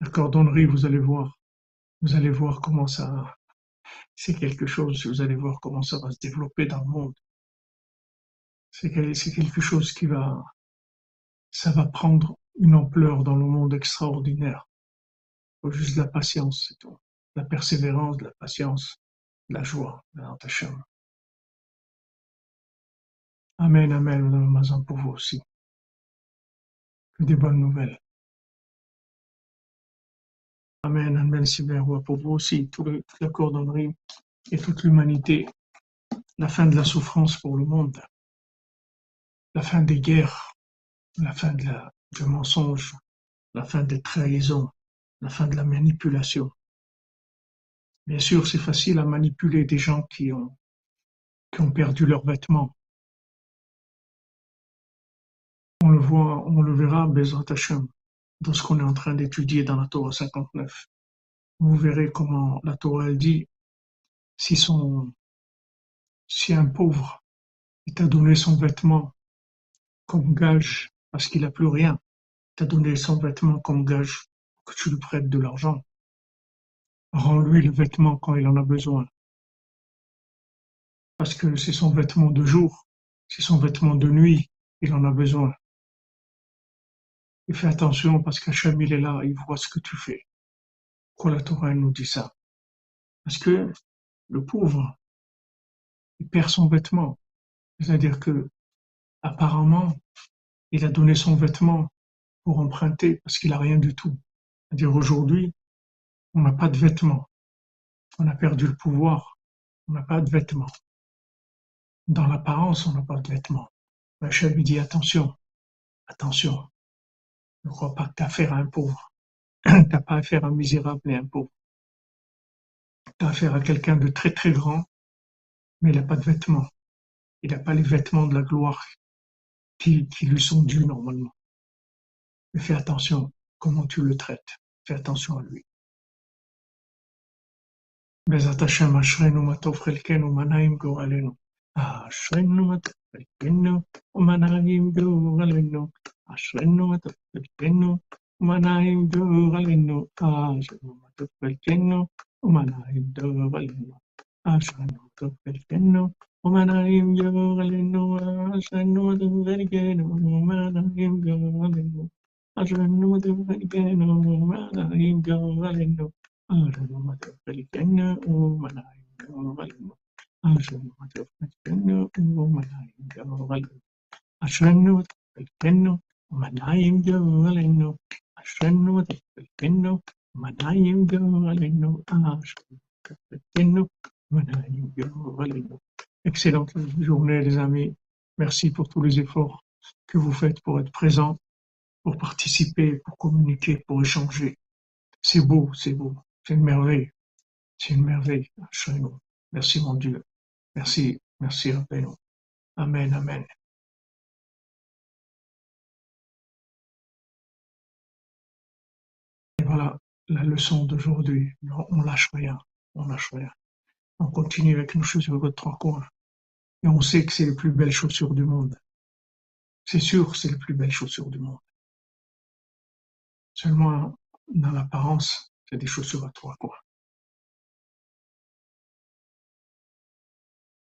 La cordonnerie, vous allez voir. Vous allez voir comment ça, c'est quelque chose, vous allez voir comment ça va se développer dans le monde. C'est quelque chose qui va, ça va prendre une ampleur dans le monde extraordinaire. Il faut juste de la patience, c'est tout. La persévérance, de la patience, de la joie, Bézant Hachem. Amen, amen, Madame Mazan, pour vous aussi. Des bonnes nouvelles. Amen, amen, Sylvain pour vous aussi, toute la cordonnerie et toute l'humanité. La fin de la souffrance pour le monde. La fin des guerres. La fin de la, mensonge. La fin des trahisons. La fin de la manipulation. Bien sûr, c'est facile à manipuler des gens qui ont, qui ont perdu leurs vêtements On le voit, on le verra, Bezrat Hashem, dans ce qu'on est en train d'étudier dans la Torah 59. Vous verrez comment la Torah elle dit, si son, si un pauvre t'a donné son vêtement comme gage parce qu'il n'a plus rien, t'a donné son vêtement comme gage que tu lui prêtes de l'argent, rends-lui le vêtement quand il en a besoin. Parce que c'est son vêtement de jour, c'est son vêtement de nuit, il en a besoin. Et fais attention parce qu'Hachem il est là, il voit ce que tu fais. Pourquoi la Torah nous dit ça Parce que le pauvre, il perd son vêtement. C'est-à-dire que apparemment, il a donné son vêtement pour emprunter parce qu'il a rien du tout. C'est-à-dire aujourd'hui, on n'a pas de vêtements. On a perdu le pouvoir. On n'a pas de vêtements. Dans l'apparence, on n'a pas de vêtements. Hachem lui dit attention, attention Ne crois pas que tu as affaire à un pauvre. (clears throat) Tu n'as pas affaire à un misérable et un pauvre. Tu as affaire à quelqu'un de très très grand, mais il n'a pas de vêtements. Il n'a pas les vêtements de la gloire qui, qui lui sont dus normalement. Mais fais attention comment tu le traites. Fais attention à lui. בעזרת השם אשרינו מה טוב חלקנו ומה נעים גורלנו. אשרינו מה טוב חלקנו ומה נעים גורלנו. אשרינו מה טוב חלקנו, ומה נעים גורלנו, అశ్వన్ను తప్పెన్ను ఉమనాయిందో వలెన్ను ఆశను తప్పెన్ను ఉమనాయిందో వలెన్ను ఆశను తప్పెన్ను ఉమనాయిందో వలెన్ను ఆశను తప్పెను ఉమనాయిందో వలెన్ను అశ్వన్ను తప్పెను ఉమనాయిందో వలెన్ను ఆశను తప్పెన్ను ఉమనాయిందో వలెన్ను ఆశను తప్పెన్ను ఉమనాయిందో వలెన్ను అశ్వన్ను తప్పెన్ను טוב חלקנו, ומה נעים גורלנו, אשרינו מה טוב חלקנו, ומה נעים גורלנו, אשרינו מה טוב חלקנו, ומנעים גורלנו, אשרינו ותפקינו, ומנעים גורלנו, אשרינו ותפקינו, ומנעים גורלנו. Excellente journée les amis. Merci pour tous les efforts que vous faites pour être présent, pour participer, pour communiquer, pour échanger. C'est beau, c'est beau. C'est une merveille. C'est une merveille. Merci mon Dieu. Merci, merci Rabbeinu. Amen, amen. Voilà la leçon d'aujourd'hui. On lâche rien, on lâche rien. On continue avec nos chaussures de trois coins. Et on sait que c'est les plus belles chaussures du monde. C'est sûr, c'est les plus belles chaussures du monde. Seulement, dans l'apparence, c'est des chaussures à trois coins.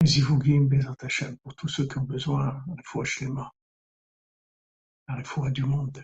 Zivugim Bezat Hashem, pour tous ceux qui ont besoin, la foi Shlema, la foi du monde.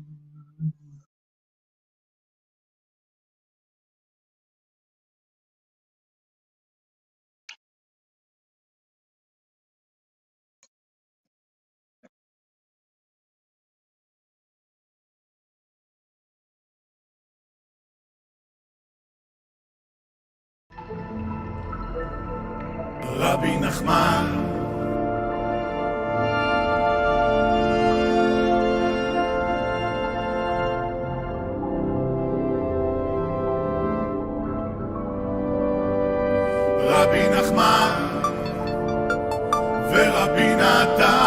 רבי נחמן. רבי נחמן ורבי נתן